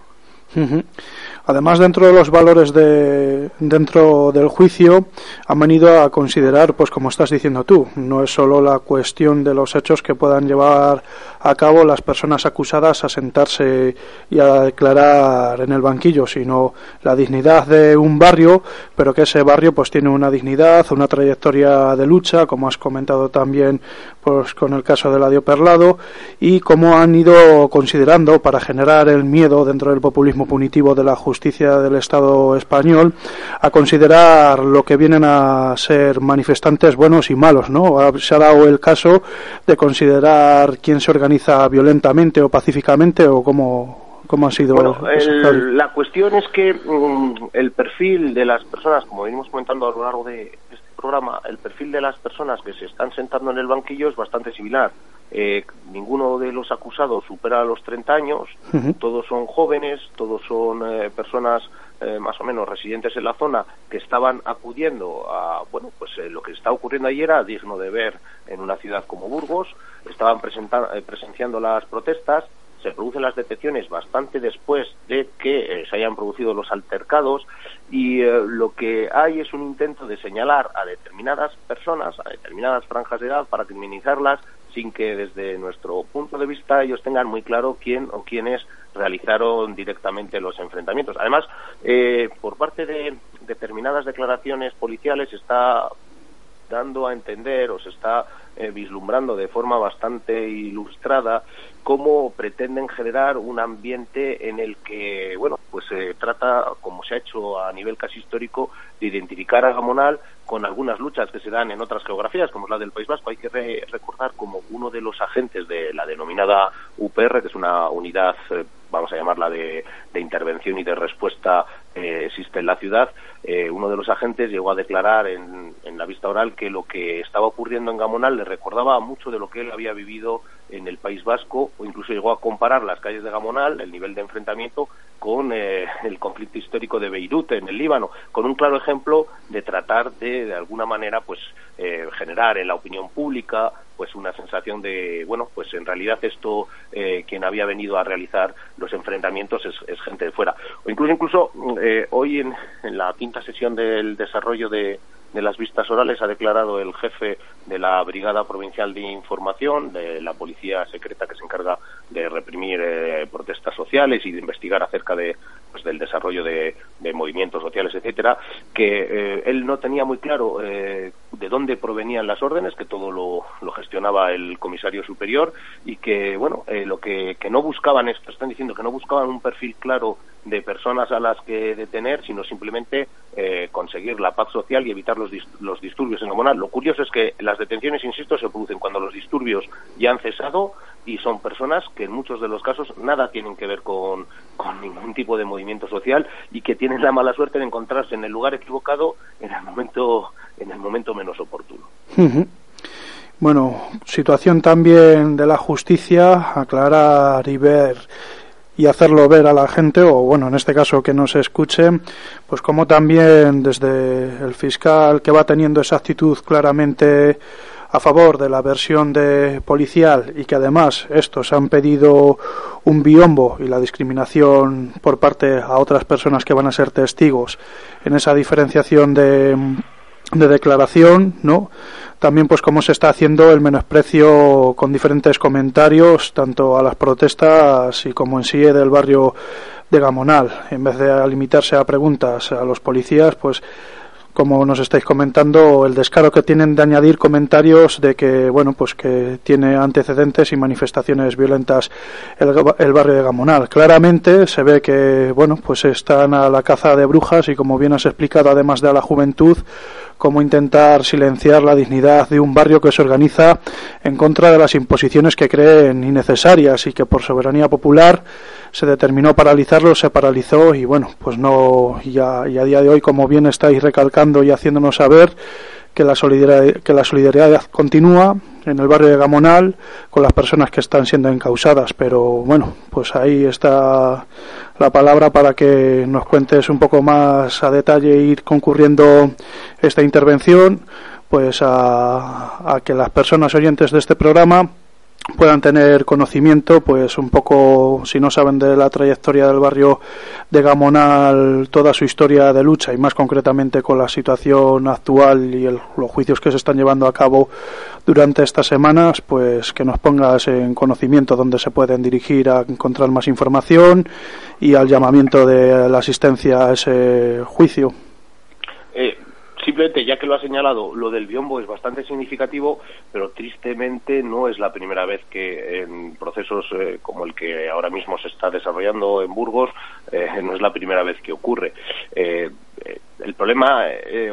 Además, dentro de los valores de, dentro del juicio, han venido a considerar, pues como estás diciendo tú, no es solo la cuestión de los hechos que puedan llevar a cabo las personas acusadas a sentarse y a declarar en el banquillo, sino la dignidad de un barrio, pero que ese barrio pues tiene una dignidad, una trayectoria de lucha, como has comentado también pues, con el caso de Ladio Perlado, y cómo han ido considerando para generar el miedo dentro del populismo punitivo de la justicia del Estado español a considerar lo que vienen a ser manifestantes buenos y malos, ¿no? Se ha dado el caso de considerar quién se organiza violentamente o pacíficamente o cómo ¿Cómo ha sido? Bueno, la cuestión es que mm, el perfil de las personas, como venimos comentando a lo largo de este programa, el perfil de las personas que se están sentando en el banquillo es bastante similar. Eh, ninguno de los acusados supera los 30 años, todos son jóvenes, todos son eh, personas eh, más o menos residentes en la zona que estaban acudiendo a, bueno, pues lo que está ocurriendo ayer era digno de ver en una ciudad como Burgos, estaban presenciando las protestas, se producen las detenciones bastante después de que eh, se hayan producido los altercados y eh, lo que hay es un intento de señalar a determinadas personas, a determinadas franjas de edad para criminalizarlas sin que desde nuestro punto de vista ellos tengan muy claro quién o quiénes realizaron directamente los enfrentamientos. Además, eh, por parte de determinadas declaraciones policiales está dando a entender o se está vislumbrando de forma bastante ilustrada cómo pretenden generar un ambiente en el que, bueno, pues se trata, como se ha hecho a nivel casi histórico, de identificar a Gamonal con algunas luchas que se dan en otras geografías, como es la del País Vasco. Hay que recordar como uno de los agentes de la denominada UPR, que es una unidad, eh, vamos a llamarla, de, intervención y de respuesta eh, existe en la ciudad, eh, uno de los agentes llegó a declarar en, en, la vista oral que lo que estaba ocurriendo en Gamonal le recordaba mucho de lo que él había vivido en el País Vasco o incluso llegó a comparar las calles de Gamonal, el nivel de enfrentamiento, con eh, el conflicto histórico de Beirut en el Líbano, con un claro ejemplo de tratar de, de alguna manera, pues eh, generar en la opinión pública pues una sensación de bueno pues en realidad esto eh, quien había venido a realizar los enfrentamientos es, gente de fuera. O incluso incluso hoy en, en la quinta sesión del desarrollo de, de las vistas orales ha declarado el jefe de la Brigada Provincial de Información, de la Policía Secreta que se encarga de reprimir eh, protestas sociales y de investigar acerca de, pues, del desarrollo de, movimientos sociales, etcétera, que eh, él no tenía muy claro eh, de dónde provenían las órdenes, que todo lo, gestionaba el comisario superior y que, bueno, lo que, que no buscaban, esto están diciendo que no buscaban un perfil claro de personas a las que detener, sino simplemente eh, conseguir la paz social y evitar los, los disturbios en Gamonal. Lo curioso es que las detenciones, insisto, se producen cuando los disturbios ya han cesado y son personas que en muchos de los casos nada tienen que ver con, con ningún tipo de movimiento social y que tienen la mala suerte de encontrarse en el lugar equivocado en el momento, en el momento menos oportuno. Bueno, situación también de la justicia, aclarar y ver y hacerlo ver a la gente, o bueno, en este caso que no se escuche, pues como también desde el fiscal que va teniendo esa actitud claramente a favor de la versión de policial y que además estos han pedido un biombo y la discriminación por parte a otras personas que van a ser testigos en esa diferenciación de, de declaración, ¿no? también pues cómo se está haciendo el menosprecio con diferentes comentarios tanto a las protestas y como en sí del barrio de Gamonal en vez de limitarse a preguntas a los policías pues como nos estáis comentando, el descaro que tienen de añadir comentarios de que, bueno, pues que tiene antecedentes y manifestaciones violentas el, el, barrio de Gamonal. Claramente se ve que, bueno, pues están a la caza de brujas y como bien has explicado, además de a la juventud, cómo intentar silenciar la dignidad de un barrio que se organiza en contra de las imposiciones que creen innecesarias y que por soberanía popular se determinó paralizarlo, se paralizó y bueno, pues no, y a, y a día de hoy, como bien estáis recalcando y haciéndonos saber, que la solidaridad, que la solidaridad continúa en el barrio de Gamonal con las personas que están siendo encausadas. Pero bueno, pues ahí está la palabra para que nos cuentes un poco más a detalle e ir concurriendo esta intervención, pues a, a que las personas oyentes de este programa puedan tener conocimiento, pues un poco, si no saben de la trayectoria del barrio de Gamonal, toda su historia de lucha y más concretamente con la situación actual y los juicios que se están llevando a cabo durante estas semanas, pues que nos pongas en conocimiento dónde se pueden dirigir a encontrar más información y al llamamiento de la asistencia a ese juicio. Eh, simplemente, ya que lo ha señalado, lo del biombo es bastante significativo, pero tristemente no es la primera vez que en procesos eh, como el que ahora mismo se está desarrollando en Burgos, eh, no es la primera vez que ocurre. Eh, el problema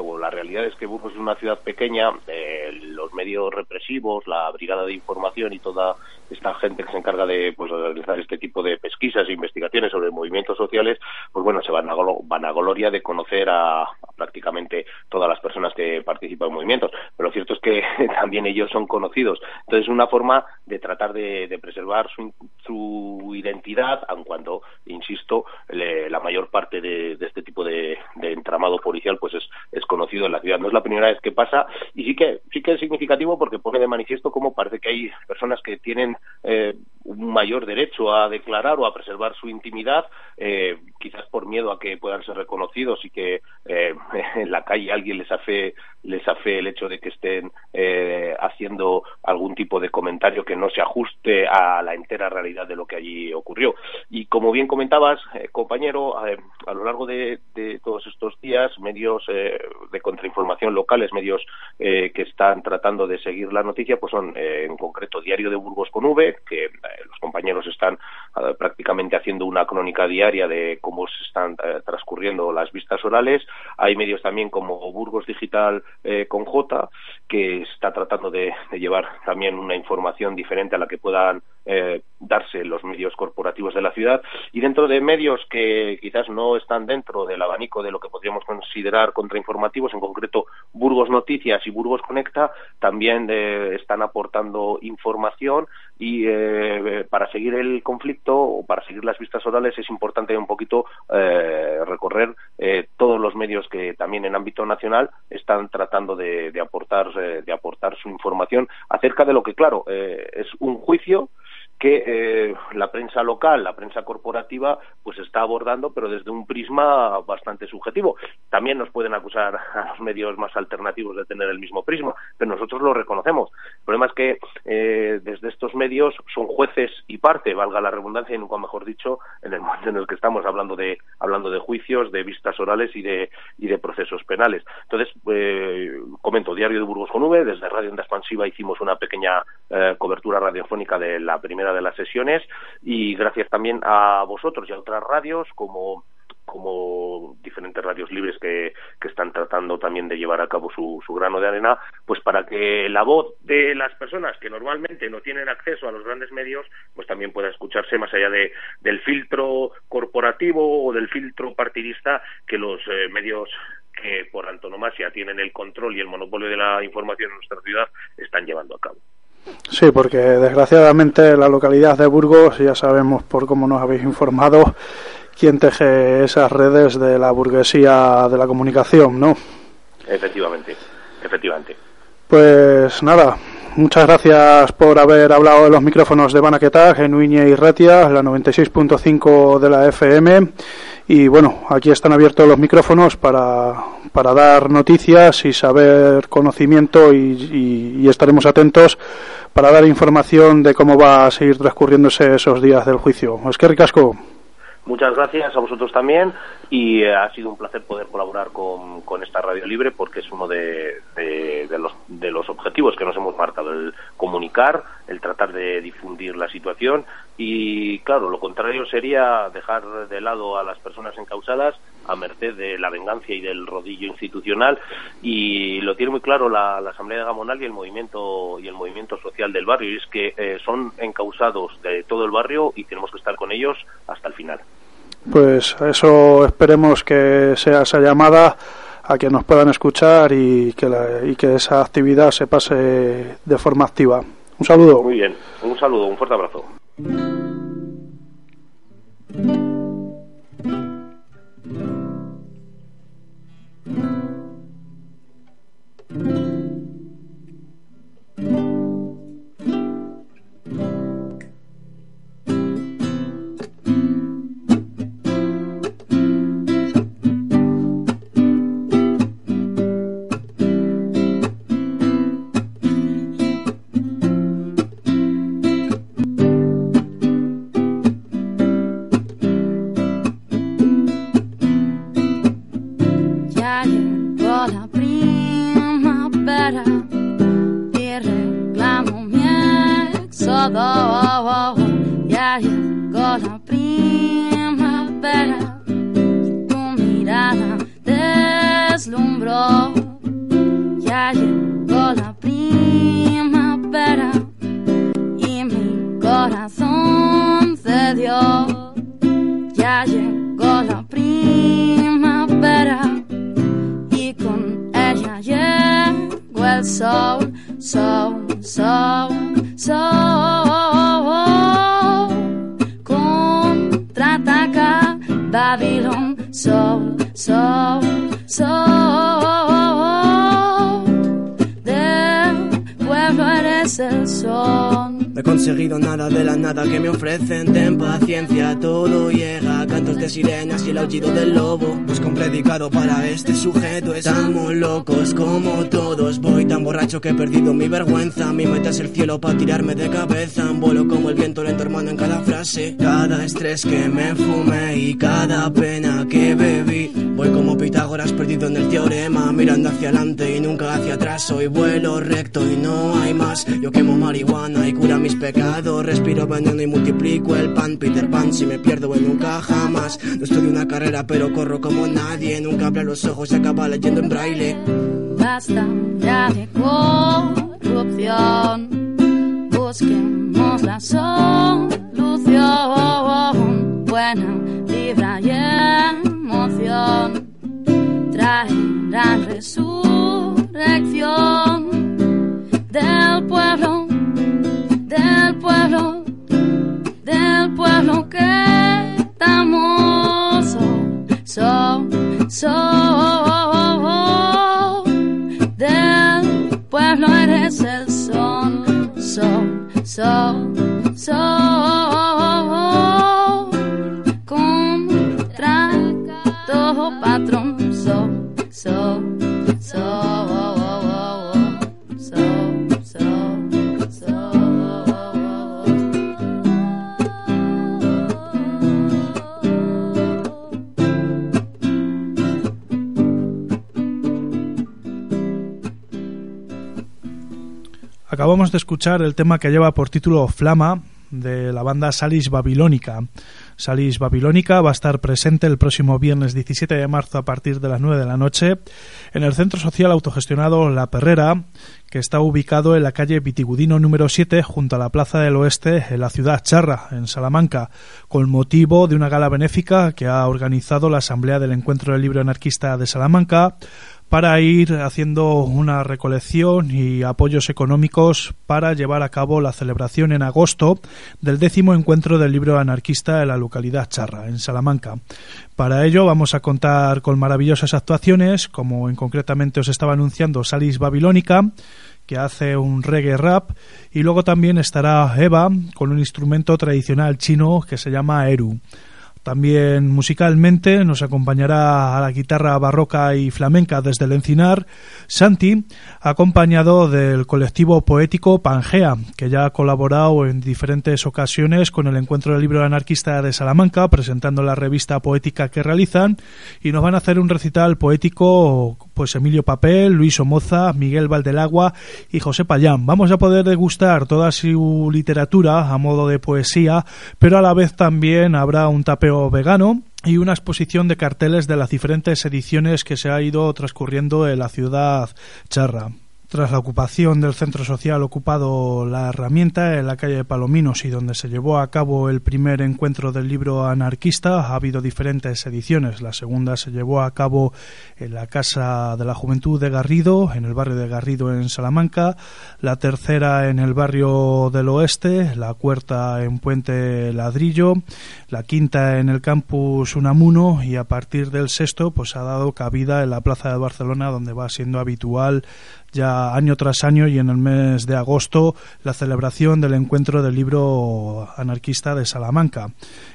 o la realidad es que Burgos es una ciudad pequeña, los medios represivos, la brigada de información y toda esta gente que se encarga de, pues, realizar este tipo de pesquisas e investigaciones sobre movimientos sociales, pues bueno, se van a, van a gloria de conocer a, prácticamente todas las personas que participan en movimientos. Pero lo cierto es que también ellos son conocidos. Entonces, es una forma de tratar de, preservar su, su, identidad, aun cuando, insisto, la mayor parte de, este tipo de, entramado policial pues es, es conocido en la ciudad. No es la primera vez que pasa y sí que, sí que es significativo porque pone de manifiesto cómo parece que hay personas que tienen eh, un mayor derecho a declarar o a preservar su intimidad, eh, quizás por miedo a que puedan ser reconocidos y que eh, en la calle alguien les hace les hace el hecho de que estén eh, haciendo algún tipo de comentario que no se ajuste a la entera realidad de lo que allí ocurrió. Y como bien comentabas, compañero, a lo largo de, todos estos días, medios de contrainformación locales, medios que están tratando de seguir la noticia, pues son en concreto Diario de Burgos con V, que los compañeros están prácticamente haciendo una crónica diaria de cómo se están eh, transcurriendo las vistas orales. Hay medios también como Burgos Digital eh, con J, que está tratando de, llevar también una información diferente a la que puedan eh, darse los medios corporativos de la ciudad. Y dentro de medios que quizás no están dentro del abanico de lo que podríamos considerar contrainformativos, en concreto Burgos Noticias y Burgos Conecta, también están aportando información y para seguir el conflicto o para seguir las vistas orales es importante un poquito eh, recorrer eh, todos los medios que también en ámbito nacional están tratando de, aportar eh, de aportar su información acerca de lo que claro es un juicio que eh, la prensa local, la prensa corporativa, pues está abordando, pero desde un prisma bastante subjetivo. También nos pueden acusar a los medios más alternativos de tener el mismo prisma, pero nosotros lo reconocemos. El problema es que eh, desde estos medios son jueces y parte, valga la redundancia y nunca mejor dicho, en el momento en el que estamos hablando de hablando de juicios, de vistas orales y de y de procesos penales. Entonces, eh, comento Diario de Burgos con V, desde Radio Onda Expansiva hicimos una pequeña cobertura radiofónica de la primera de las sesiones y gracias también a vosotros y a otras radios como como diferentes radios libres que, que, están tratando también de llevar a cabo su, su, grano de arena, pues para que la voz de las personas que normalmente no tienen acceso a los grandes medios, pues también pueda escucharse más allá de, del filtro corporativo o del filtro partidista que los eh, medios que por antonomasia tienen el control y el monopolio de la información en nuestra ciudad están llevando a cabo. Sí, porque desgraciadamente la localidad de Burgos, ya sabemos por cómo nos habéis informado, quién teje esas redes de la burguesía de la comunicación, ¿no? Efectivamente, efectivamente. Pues nada, muchas gracias por haber hablado de los micrófonos de Banaquetag en Uña y Retia, la 96.5 de la FM. Y bueno, aquí están abiertos los micrófonos para, para dar noticias y saber conocimiento y, estaremos atentos para dar información de cómo va a seguir transcurriéndose esos días del juicio. Es que ricasco. Muchas gracias a vosotros también y eh, ha sido un placer poder colaborar con, esta radio libre porque es uno de, los, de los objetivos que nos hemos marcado, el comunicar, el tratar de difundir la situación y claro, lo contrario sería dejar de lado a las personas encausadas a merced de la venganza y del rodillo institucional y lo tiene muy claro la, Asamblea de Gamonal y el movimiento y el movimiento social del barrio y es que eh, son encausados de todo el barrio y tenemos que estar con ellos hasta el final. Pues eso esperemos que sea esa llamada a que nos puedan escuchar y que, y que esa actividad se pase de forma activa. Un saludo. Muy bien, un saludo, un fuerte abrazo. La primavera y con ella llegó el sol, sol, sol, conseguido nada de la nada que me ofrecen. Ten paciencia, todo llega. Cantos de sirenas y el aullido del lobo. Busco un predicado para este sujeto. Estamos locos como todos. Voy tan borracho que he perdido mi vergüenza. Mi meta es el cielo para tirarme de cabeza. Vuelo como el viento lento, hermano, en cada frase. Cada estrés que me fumé y cada pena que bebí. Voy como Pitágoras perdido en el teorema. Mirando hacia adelante y nunca hacia atrás. Soy vuelo recto y no hay más. Yo quemo marihuana y cura mis pecados. Respiro veneno y multiplico el pan. Peter Pan, si me pierdo en nunca jamás. No estudio una carrera, pero corro como nadie. Nunca abro los ojos y acaba leyendo en braille. Basta ya de corrupción. Busquemos la solución. Buena vibra y emoción traerán resurrección del pueblo, del pueblo, del pueblo que estamos. So, so, del pueblo eres el son. So, so, so. So, so. Acabamos de escuchar el tema que lleva por título Flama de la banda Salis Babilónica. Salis Babilónica va a estar presente el próximo viernes 17 de marzo a partir de las 9 de la noche en el Centro Social Autogestionado La Perrera, que está ubicado en la calle Vitigudino número 7 junto a la Plaza del Oeste en la ciudad charra, en Salamanca, con motivo de una gala benéfica que ha organizado la Asamblea del Encuentro del Libro Anarquista de Salamanca para ir haciendo una recolección y apoyos económicos para llevar a cabo la celebración en agosto del décimo encuentro del libro anarquista en la localidad charra, en Salamanca. Para ello vamos a contar con maravillosas actuaciones, como en concretamente os estaba anunciando Salis Babilónica, que hace un reggae rap, y luego también estará Eva con un instrumento tradicional chino que se llama Eru. También musicalmente nos acompañará a la guitarra barroca y flamenca desde el Encinar Santi, acompañado del colectivo poético Pangea, que ya ha colaborado en diferentes ocasiones con el Encuentro del Libro Anarquista de Salamanca, presentando la revista poética que realizan, y nos van a hacer un recital poético pues Emilio Papel, Luis Somoza, Miguel Valdelagua y José Payán. Vamos a poder degustar toda su literatura a modo de poesía, pero a la vez también habrá un tapeo vegano y una exposición de carteles de las diferentes ediciones que se ha ido transcurriendo en la ciudad charra. Tras la ocupación del centro social ocupado la herramienta en la calle de Palominos y donde se llevó a cabo el primer encuentro del libro anarquista, ha habido diferentes ediciones. La segunda se llevó a cabo en la Casa de la Juventud de Garrido, en el barrio de Garrido en Salamanca, la tercera en el barrio del Oeste, la cuarta en Puente Ladrillo, la quinta en el campus Unamuno. Y a partir del sexto pues ha dado cabida en la Plaza de Barcelona donde va siendo habitual ya año tras año y en el mes de agosto la celebración del encuentro del libro anarquista de Salamanca,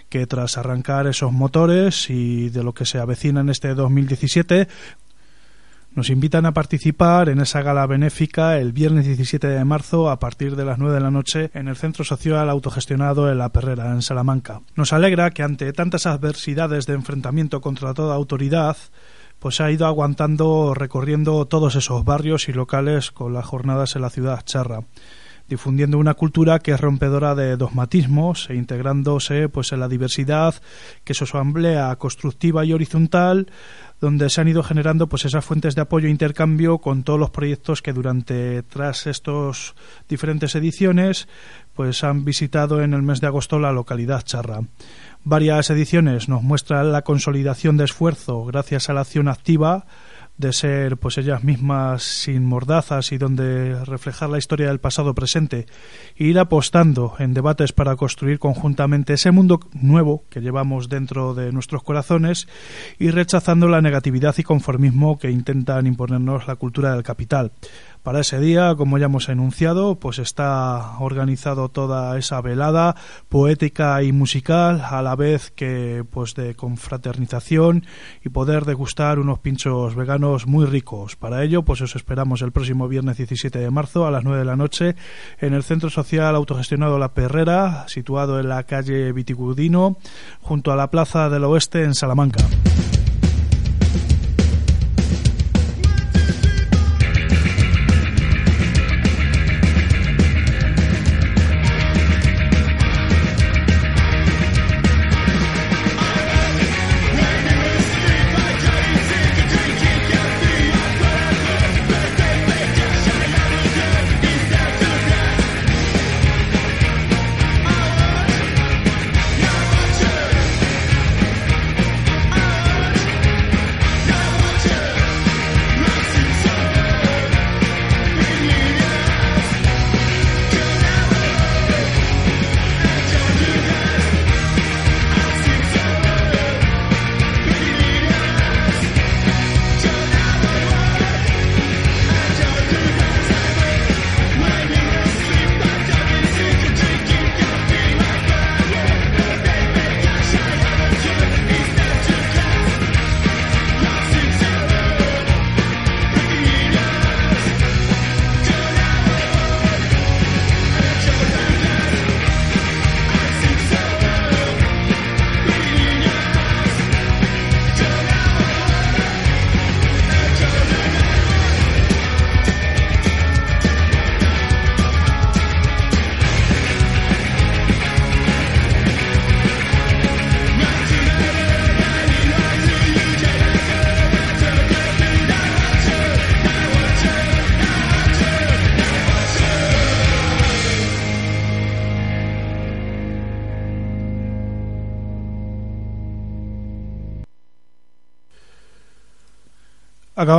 que tras arrancar esos motores y de lo que se avecina en este 2017, nos invitan a participar en esa gala benéfica el viernes 17 de marzo a partir de las 9 de la noche en el Centro Social Autogestionado en La Perrera, en Salamanca. Nos alegra que ante tantas adversidades de enfrentamiento contra toda autoridad, pues ha ido aguantando recorriendo todos esos barrios y locales con las jornadas en la ciudad charra. difundiendo una cultura que es rompedora de dogmatismos e integrándose pues en la diversidad que es su asamblea constructiva y horizontal donde se han ido generando pues esas fuentes de apoyo e intercambio con todos los proyectos que durante tras estos diferentes ediciones pues han visitado en el mes de agosto la localidad charra. Varias ediciones nos muestran la consolidación de esfuerzo gracias a la acción activa de ser pues ellas mismas sin mordazas y donde reflejar la historia del pasado presente e ir apostando en debates para construir conjuntamente ese mundo nuevo que llevamos dentro de nuestros corazones y rechazando la negatividad y conformismo que intentan imponernos la cultura del capital. Para ese día, como ya hemos enunciado, pues está organizado toda esa velada poética y musical, a la vez que pues de confraternización y poder degustar unos pinchos veganos muy ricos. Para ello, pues os esperamos el próximo viernes 17 de marzo a las 9 de la noche en el Centro Social Autogestionado La Perrera, situado en la calle Vitigudino, junto a la Plaza del Oeste en Salamanca.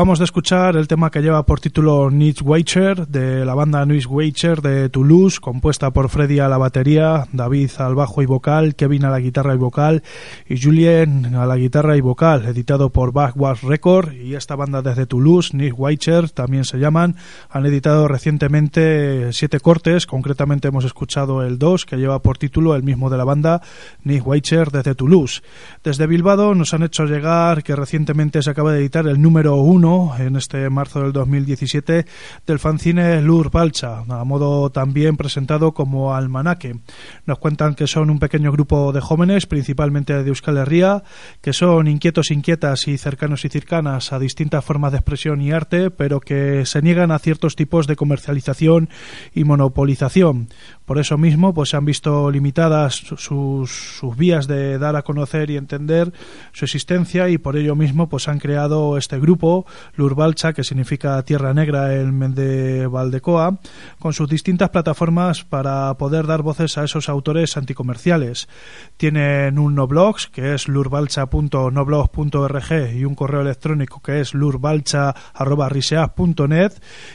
Acabamos de escuchar el tema que lleva por título Nietzsche Weicher de la banda Nietzsche Weicher de Toulouse, compuesta por Freddy a la batería, David al bajo y vocal, Kevin a la guitarra y vocal y Julien a la guitarra y vocal, editado por Backwash Record y esta banda desde Toulouse, Nietzsche Weicher, también se llaman, han editado recientemente siete cortes, concretamente hemos escuchado el 2 que lleva por título el mismo de la banda, Nietzsche Weicher desde Toulouse. Desde Bilbao nos han hecho llegar que recientemente se acaba de editar el número 1 en este marzo del 2017 del fanzine Lur Balcha, a modo también presentado como Almanaque. Nos cuentan que son un pequeño grupo de jóvenes, principalmente de Euskal Herria, que son inquietos, inquietas y cercanos y cercanas a distintas formas de expresión y arte, pero que se niegan a ciertos tipos de comercialización y monopolización. Por eso mismo, pues se han visto limitadas sus, sus vías de dar a conocer y entender su existencia y por ello mismo, pues han creado este grupo, Lurbalcha, que significa Tierra Negra en Mende Valdecoa, con sus distintas plataformas para poder dar voces a esos autores anticomerciales. Tienen un no blogs, que es lurbalcha.noblog.org y un correo electrónico que es lurbalcha.riseas.net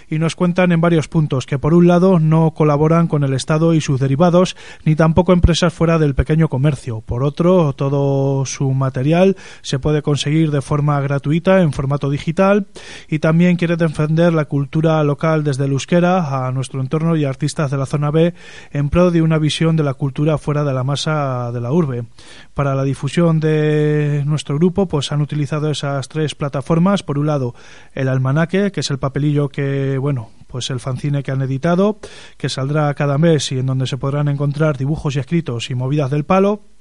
y nos cuentan en varios puntos que por un lado no colaboran con el Estado y sus derivados, ni tampoco empresas fuera del pequeño comercio. Por otro, todo su material se puede conseguir de forma gratuita en formato digital y también quiere defender la cultura local desde el euskera a nuestro entorno y artistas de la zona B en pro de una visión de la cultura fuera de la masa de la urbe. Para la difusión de nuestro grupo, pues han utilizado esas tres plataformas. Por un lado, el almanaque, que es el papelillo que, bueno, pues el fanzine que han editado, que saldrá cada mes y en donde se podrán encontrar dibujos y escritos y movidas del palo.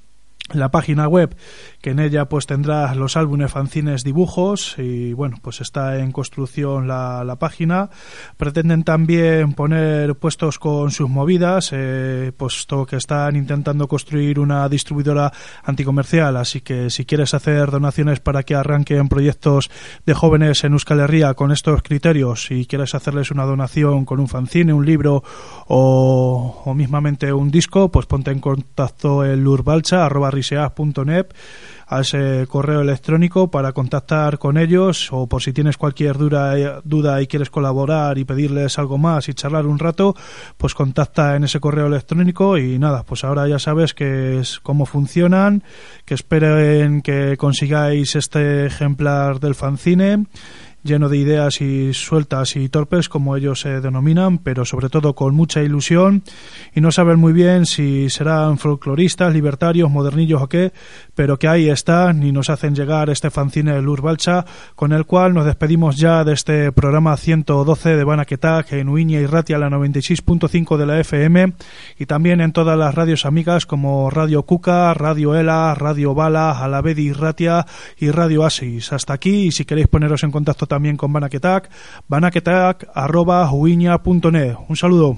La página web que en ella pues tendrás los álbumes, fanzines, dibujos y bueno pues está en construcción la, página. Pretenden también poner puestos con sus movidas eh, puesto que están intentando construir una distribuidora anticomercial. Así que si quieres hacer donaciones para que arranquen proyectos de jóvenes en Euskal Herria con estos criterios y quieres hacerles una donación con un fanzine, un libro o, o mismamente un disco pues ponte en contacto en lurbalcha arroba a ese correo electrónico para contactar con ellos o por si tienes cualquier duda, duda y quieres colaborar y pedirles algo más y charlar un rato, pues contacta en ese correo electrónico y nada, pues ahora ya sabes que es cómo funcionan, que esperen que consigáis este ejemplar del fanzine lleno de ideas y sueltas y torpes, como ellos se denominan, pero sobre todo con mucha ilusión y no saben muy bien si serán folcloristas, libertarios, modernillos o qué, pero que ahí están y nos hacen llegar este fanzine Lur Balcha, con el cual nos despedimos ya de este programa 112 de Banaketak en Uiña y Ratia, la 96.5 de la FM y también en todas las radios amigas como Radio Cuca, Radio Ela, Radio Bala, Alavedi Ratia y Radio Asis. Hasta aquí y si queréis poneros en contacto también con Banaketak, banaketak arroba uiña.net. Un saludo.